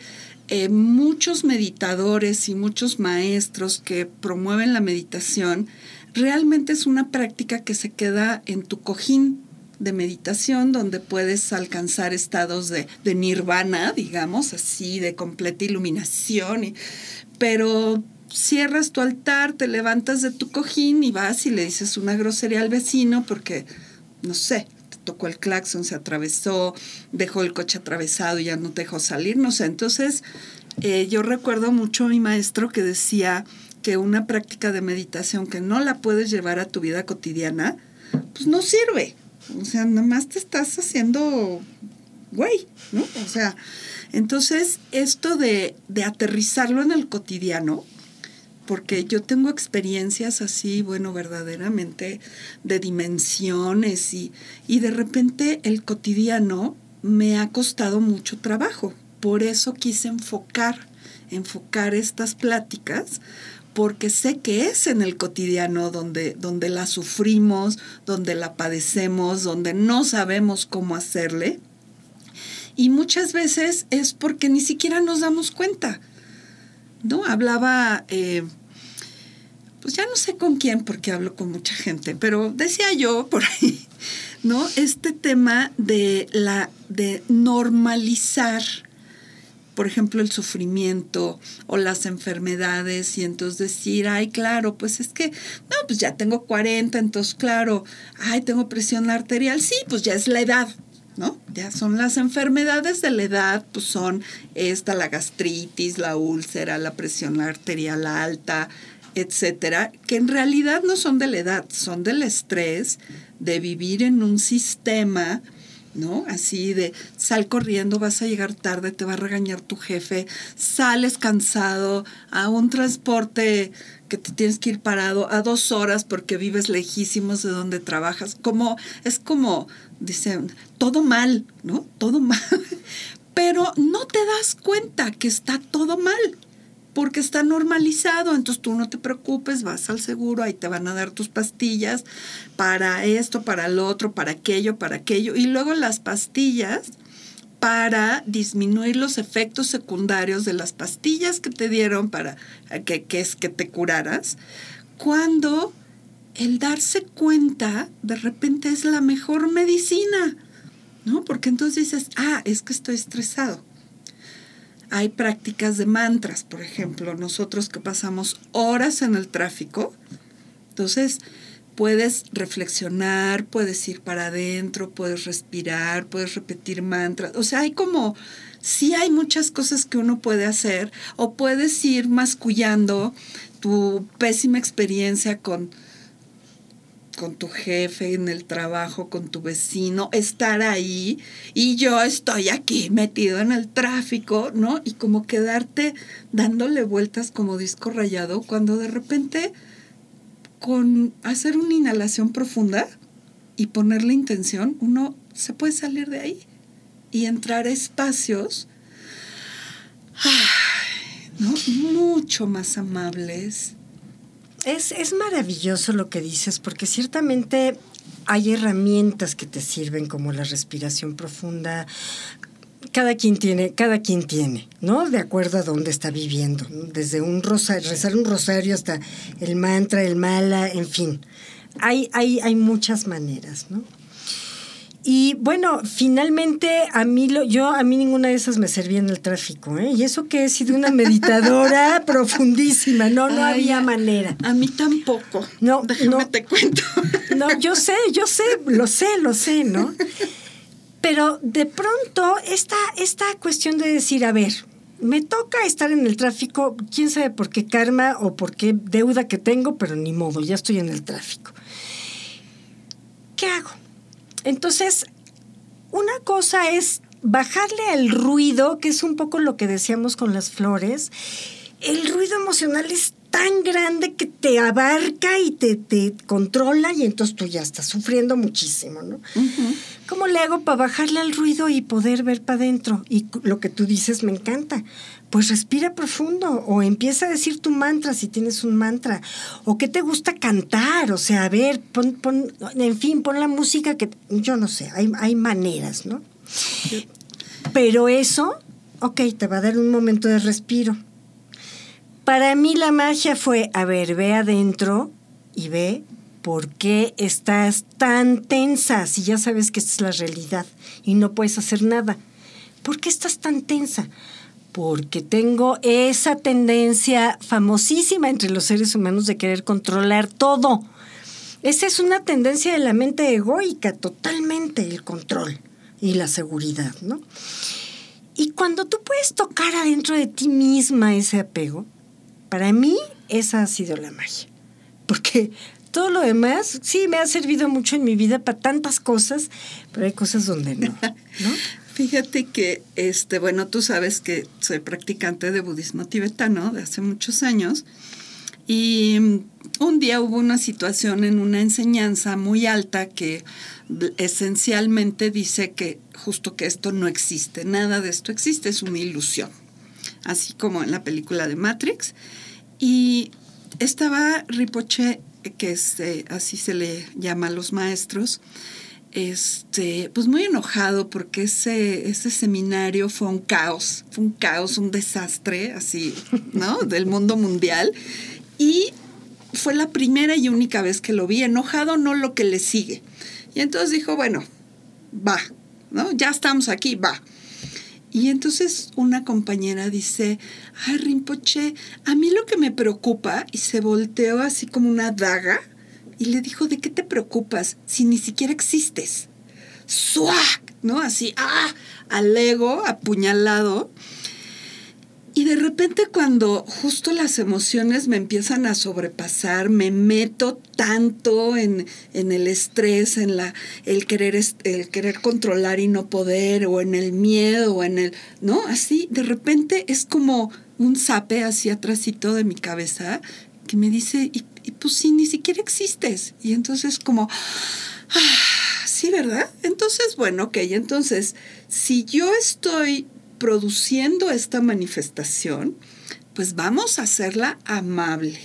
eh, muchos meditadores y muchos maestros que promueven la meditación, realmente es una práctica que se queda en tu cojín de meditación donde puedes alcanzar estados de, de nirvana, digamos, así, de completa iluminación, pero cierras tu altar, te levantas de tu cojín y vas y le dices una grosería al vecino porque, no sé, te tocó el claxon, se atravesó, dejó el coche atravesado y ya no te dejó salir, no sé. Entonces, eh, yo recuerdo mucho a mi maestro que decía que una práctica de meditación que no la puedes llevar a tu vida cotidiana, pues no sirve. O sea, nada más te estás haciendo güey, ¿no? O sea, Entonces, esto de, de aterrizarlo en el cotidiano, porque yo tengo experiencias así, bueno, verdaderamente de dimensiones y, y de repente el cotidiano me ha costado mucho trabajo. Por eso quise enfocar, enfocar estas pláticas, porque sé que es en el cotidiano donde, donde la sufrimos, donde la padecemos, donde no sabemos cómo hacerle. Y muchas veces es porque ni siquiera nos damos cuenta. ¿No? Hablaba eh, pues ya no sé con quién, porque hablo con mucha gente, pero decía yo por ahí, ¿no? Este tema de la de normalizar, por ejemplo, el sufrimiento o las enfermedades y entonces decir, ay, claro, pues es que, no, pues ya tengo 40, entonces claro, ay, tengo presión arterial, sí, pues ya es la edad, ¿no? Ya son las enfermedades de la edad, pues son esta, la gastritis, la úlcera, la presión arterial alta, etcétera, que en realidad no son de la edad, son del estrés de vivir en un sistema, ¿no? Así de sal corriendo, vas a llegar tarde, te va a regañar tu jefe, sales cansado a un transporte que te tienes que ir parado a dos horas porque vives lejísimos de donde trabajas. Como, es como, dicen, todo mal, ¿no? Todo mal. Pero no te das cuenta que está todo mal porque está normalizado, entonces tú no te preocupes, vas al seguro, ahí te van a dar tus pastillas para esto, para lo otro, para aquello, para aquello, y luego las pastillas para disminuir los efectos secundarios de las pastillas que te dieron para que, que es que te curaras, cuando el darse cuenta de repente es la mejor medicina, ¿no? Porque entonces dices, ah, es que estoy estresado hay prácticas de mantras, por ejemplo, nosotros que pasamos horas en el tráfico, entonces puedes reflexionar, puedes ir para adentro, puedes respirar, puedes repetir mantras, o sea, hay como, sí hay muchas cosas que uno puede hacer o puedes ir mascullando tu pésima experiencia con con tu jefe en el trabajo, con tu vecino, estar ahí y yo estoy aquí metido en el tráfico, ¿no? Y como quedarte dándole vueltas como disco rayado cuando de repente con hacer una inhalación profunda y ponerle intención, uno se puede salir de ahí y entrar a espacios ¿no? mucho más amables,
es, maravilloso lo que dices, porque ciertamente hay herramientas que te sirven como la respiración profunda. Cada quien tiene, cada quien tiene, ¿no? De acuerdo a dónde está viviendo. Desde un rosario, rezar un rosario hasta el mantra, el mala, en fin. Hay, hay, hay muchas maneras, ¿no? Y bueno, finalmente a mí lo, yo a mí ninguna de esas me servía en el tráfico, ¿eh? Y eso que he sido una meditadora profundísima, no, no había manera.
A mí tampoco. No, déjame te cuento.
No, yo sé, yo sé, lo sé, lo sé, ¿no? Pero de pronto esta, esta cuestión de decir, a ver, me toca estar en el tráfico, quién sabe por qué karma o por qué deuda que tengo, pero ni modo, ya estoy en el tráfico. ¿Qué hago? Entonces, una cosa es bajarle al ruido, que es un poco lo que decíamos con las flores. El ruido emocional es tan grande que te abarca y te, te controla y entonces tú ya estás sufriendo muchísimo, ¿no? ¿Cómo le hago para bajarle al ruido y poder ver para adentro? Y lo que tú dices me encanta pues respira profundo o empieza a decir tu mantra si tienes un mantra o qué te gusta cantar, o sea, a ver, pon, pon en fin, pon la música que yo no sé, hay, hay maneras, ¿no? Pero eso, ok, te va a dar un momento de respiro. Para mí la magia fue, a ver, ve adentro y ve por qué estás tan tensa si ya sabes que esta es la realidad y no puedes hacer nada. ¿Por qué estás tan tensa? Porque tengo esa tendencia famosísima entre los seres humanos de querer controlar todo. Esa es una tendencia de la mente egoica, totalmente el control y la seguridad, ¿no? Y cuando tú puedes tocar adentro de ti misma ese apego, para mí esa ha sido la magia. Porque todo lo demás, sí, me ha servido mucho en mi vida para tantas cosas, pero hay cosas donde no. ¿no?
Fíjate que, este, bueno, tú sabes que soy practicante de budismo tibetano de hace muchos años y un día hubo una situación en una enseñanza muy alta que esencialmente dice que justo que esto no existe, nada de esto existe, es una ilusión, así como en la película de Matrix. Y estaba Ripoche, que eh, así se le llama a los maestros, este, pues muy enojado porque ese, ese seminario fue un caos, fue un caos, un desastre, así, ¿no? Del mundo mundial. Y fue la primera y única vez que lo vi enojado, no lo que le sigue. Y entonces dijo, bueno, va, ¿no? Ya estamos aquí, va. Y entonces una compañera dice, ay, Rinpoche, a mí lo que me preocupa, y se volteó así como una daga, y le dijo, ¿de qué te preocupas si ni siquiera existes? ¡Suac! ¿No? Así, ¡ah! Al ego, apuñalado. Y de repente cuando justo las emociones me empiezan a sobrepasar, me meto tanto en, el estrés, en la, el, querer, el querer controlar y no poder, o en el miedo, o en el, ¿no? Así, de repente es como un zape así atrásito de mi cabeza que me dice, y, pues sí, ni siquiera existes. Y entonces como, ah, sí, ¿verdad? Entonces, bueno, ok, entonces, si yo estoy produciendo esta manifestación, pues vamos a hacerla amable,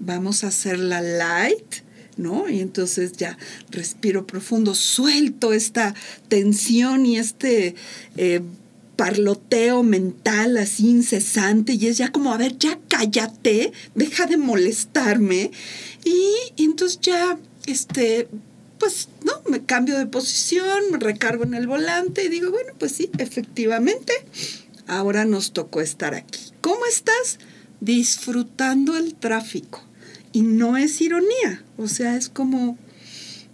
vamos a hacerla light, ¿no? Y entonces ya respiro profundo, suelto esta tensión y este eh, parloteo mental así incesante y es ya como, a ver, ya cállate, deja de molestarme y, entonces ya, este, pues, ¿no? Me cambio de posición, me recargo en el volante y digo, bueno, pues sí, efectivamente, ahora nos tocó estar aquí. ¿Cómo estás? Disfrutando el tráfico. Y no es ironía, o sea, es como,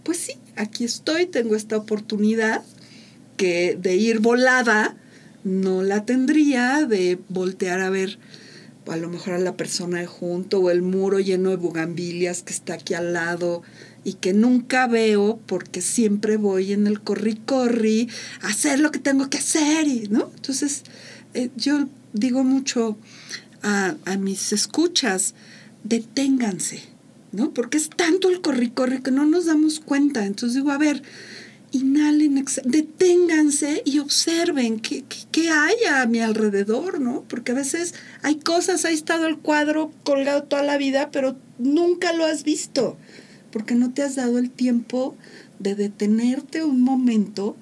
pues sí, aquí estoy, tengo esta oportunidad que de ir volada no la tendría, de voltear a ver a lo mejor a la persona de junto o el muro lleno de bugambilias que está aquí al lado y que nunca veo porque siempre voy en el corri-corri a hacer lo que tengo que hacer, y, ¿no? Entonces, eh, yo digo mucho a, a, mis escuchas, deténganse, ¿no? Porque es tanto el corri-corri que no nos damos cuenta. Entonces digo, a ver, inhalen, deténganse y observen qué, qué, hay a mi alrededor, ¿no? Porque a veces hay cosas, ha estado el cuadro colgado toda la vida, pero nunca lo has visto porque no te has dado el tiempo de detenerte un momento.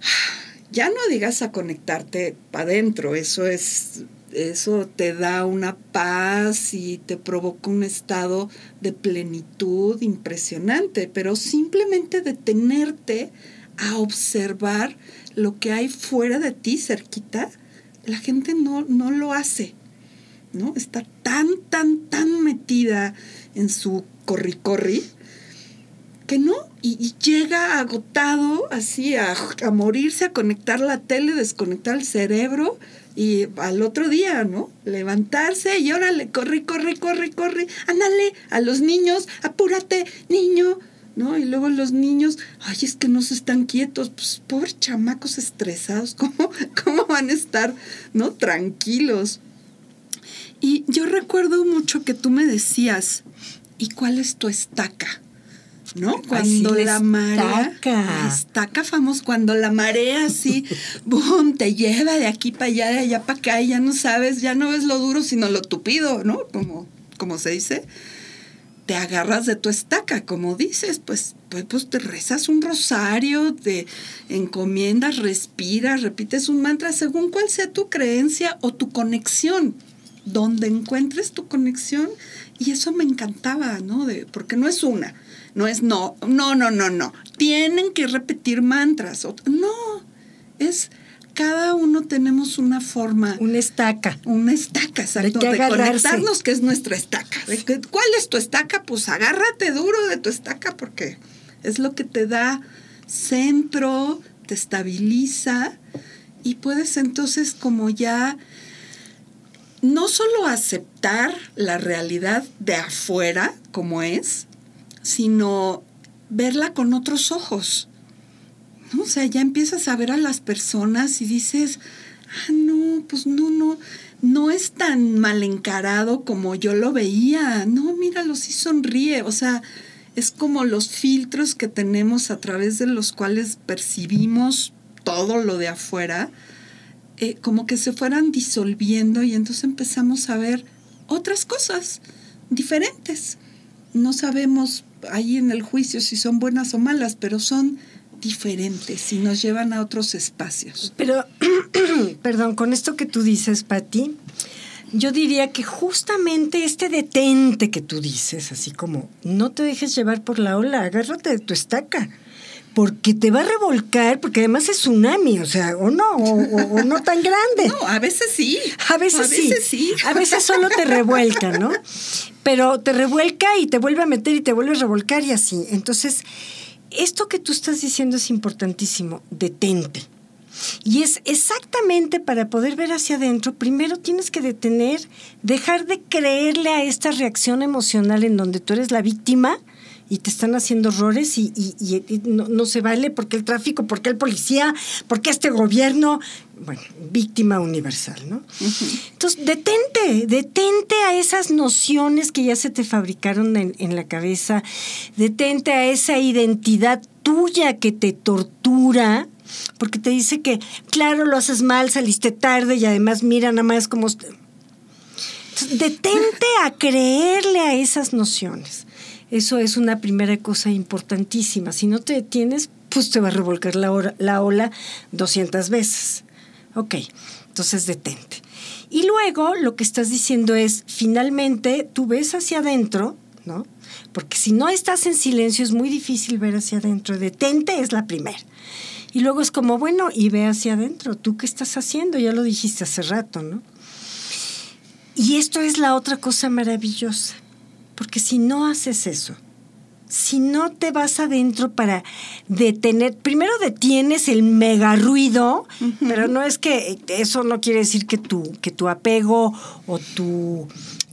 Ya no digas a conectarte para adentro, eso es eso te da una paz y te provoca un estado de plenitud impresionante, pero simplemente detenerte a observar lo que hay fuera de ti, cerquita, la gente no, no lo hace, ¿no? Está tan, tan, tan metida en su corri-corri, que no, y, llega agotado así a, a, morirse, a conectar la tele, desconectar el cerebro y al otro día, ¿no? Levantarse y órale, corre, corre, corre, corre, ándale a los niños, apúrate, niño, ¿no? Y luego los niños, ay, es que no se están quietos, pues pobres chamacos estresados, ¿cómo, cómo van a estar, ¿no? Tranquilos. Y yo recuerdo mucho que tú me decías, ¿y cuál es tu estaca? ¿No? Cuando la marea. Estaca. famoso, cuando la marea así, boom, te lleva de aquí para allá, de allá para acá, y ya no sabes, ya no ves lo duro, sino lo tupido, ¿no? Como, como se dice. Te agarras de tu estaca, como dices, pues, pues, pues te rezas un rosario, te encomiendas, respiras, repites un mantra según cuál sea tu creencia o tu conexión. Donde encuentres tu conexión, y eso me encantaba, ¿no? De, porque no es una, no es no, no, no, no, no. Tienen que repetir mantras. No, es cada uno tenemos una forma.
Una estaca.
Una estaca, exacto. De, de conectarnos, que es nuestra estaca. ¿Cuál es tu estaca? Pues agárrate duro de tu estaca porque es lo que te da centro, te estabiliza y puedes entonces como ya no solo aceptar la realidad de afuera como es, sino verla con otros ojos. ¿no? O sea, ya empiezas a ver a las personas y dices, ah, no, pues no, no, no es tan mal encarado como yo lo veía. No, míralo, sí sonríe. O sea, es como los filtros que tenemos a través de los cuales percibimos todo lo de afuera, eh, como que se fueran disolviendo y entonces empezamos a ver otras cosas diferentes. No sabemos ahí en el juicio si son buenas o malas, pero son diferentes y nos llevan a otros espacios.
Pero, perdón, con esto que tú dices, Patti, yo diría que justamente este detente que tú dices, así como no te dejes llevar por la ola, agárrate de tu estaca, porque te va a revolcar, porque además es tsunami, o sea, o no, o, no tan grande.
No, a veces sí.
A veces, sí. A veces solo te revuelca, ¿no? Pero te revuelca y te vuelve a meter y te vuelve a revolcar y así. Entonces, esto que tú estás diciendo es importantísimo, detente. Y es exactamente para poder ver hacia adentro, primero tienes que detener, dejar de creerle a esta reacción emocional en donde tú eres la víctima y te están haciendo errores y, no, se vale porque el tráfico, porque el policía, porque este gobierno, bueno, víctima universal, ¿no? Entonces, detente, detente a esas nociones que ya se te fabricaron en, en la cabeza, detente a esa identidad tuya que te tortura porque te dice que, claro, lo haces mal, saliste tarde y además mira nada más como... Detente a creerle a esas nociones. Eso es una primera cosa importantísima. Si no te detienes, pues te va a revolcar la, la ola 200 veces. Ok, entonces detente. Y luego lo que estás diciendo es, finalmente, tú ves hacia adentro, ¿no? Porque si no estás en silencio es muy difícil ver hacia adentro. Detente es la primera. Y luego es como, bueno, y ve hacia adentro, ¿tú qué estás haciendo? Ya lo dijiste hace rato, ¿no? Y esto es la otra cosa maravillosa, porque si no haces eso, si no te vas adentro para detener, primero detienes el mega ruido, pero no es que eso no quiere decir que tu, que tu apego o tu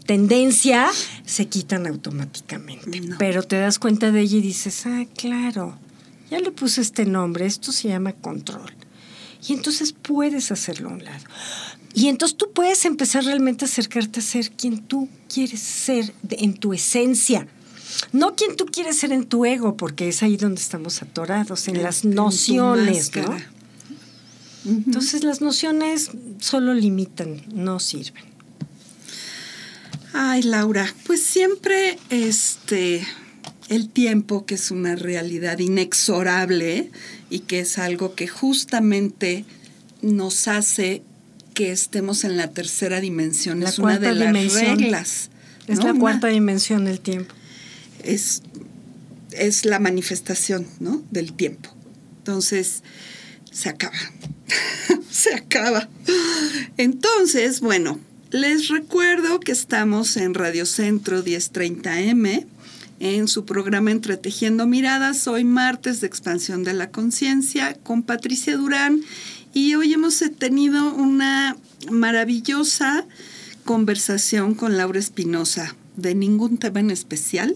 tendencia se quitan automáticamente. Pero te das cuenta de ella y dices, ah, claro, ya le puse este nombre, esto se llama control. Y entonces puedes hacerlo a un lado. Y entonces tú puedes empezar realmente a acercarte a ser quien tú quieres ser en tu esencia. No quien tú quieres ser en tu ego, porque es ahí donde estamos atorados, en, las nociones, ¿no? Entonces las nociones solo limitan, no sirven.
Ay, Laura, pues siempre este el tiempo, que es una realidad inexorable y que es algo que justamente nos hace que estemos en la tercera dimensión. es una de las reglas.
Es la cuarta dimensión del tiempo.
Es, es la manifestación ¿no? del tiempo. Entonces, se acaba. se acaba. Entonces, bueno, les recuerdo que estamos en Radio Centro 1030M en su programa Entretejiendo Miradas. Hoy martes de expansión de la conciencia con Patricia Durán y hoy hemos tenido una maravillosa conversación con Laura Espinosa de ningún tema en especial,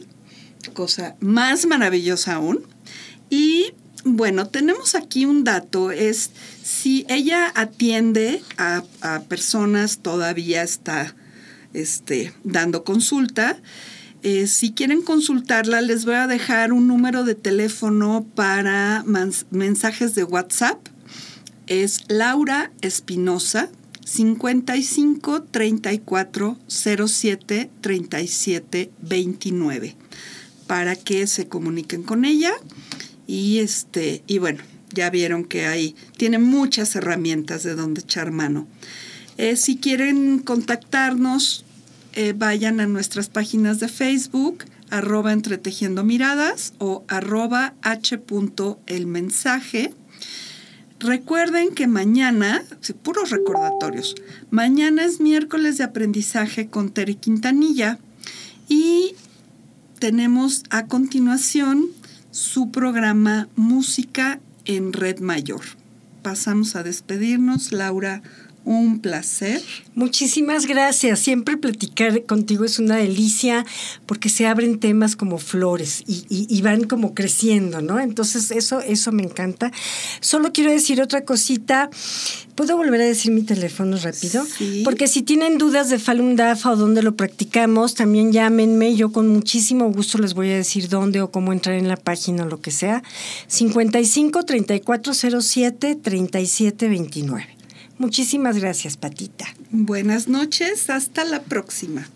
cosa más maravillosa aún. Y bueno, tenemos aquí un dato, es si ella atiende a, personas, todavía está este, dando consulta, eh, si quieren consultarla, les voy a dejar un número de teléfono para mensajes de WhatsApp. Es Laura Espinosa, 55 34 07 37 29 para que se comuniquen con ella y este y bueno ya vieron que ahí tiene muchas herramientas de donde echar mano eh, si quieren contactarnos eh, vayan a nuestras páginas de Facebook, arroba entretejiendo miradas o arroba h. Recuerden que mañana, puros recordatorios, mañana es miércoles de aprendizaje con Tere Quintanilla y tenemos a continuación su programa Música en Red Mayor. Pasamos a despedirnos. Laura, Un placer.
Muchísimas gracias. Siempre platicar contigo es una delicia porque se abren temas como flores y, van como creciendo, ¿no? Entonces eso, eso me encanta. Solo quiero decir otra cosita. ¿Puedo volver a decir mi teléfono rápido?
Sí.
Porque si tienen dudas de Falun Dafa o dónde lo practicamos, también llámenme. Yo con muchísimo gusto les voy a decir dónde o cómo entrar en la página o lo que sea. 55 3407 3729. Muchísimas gracias, Patita.
Buenas noches, hasta la próxima.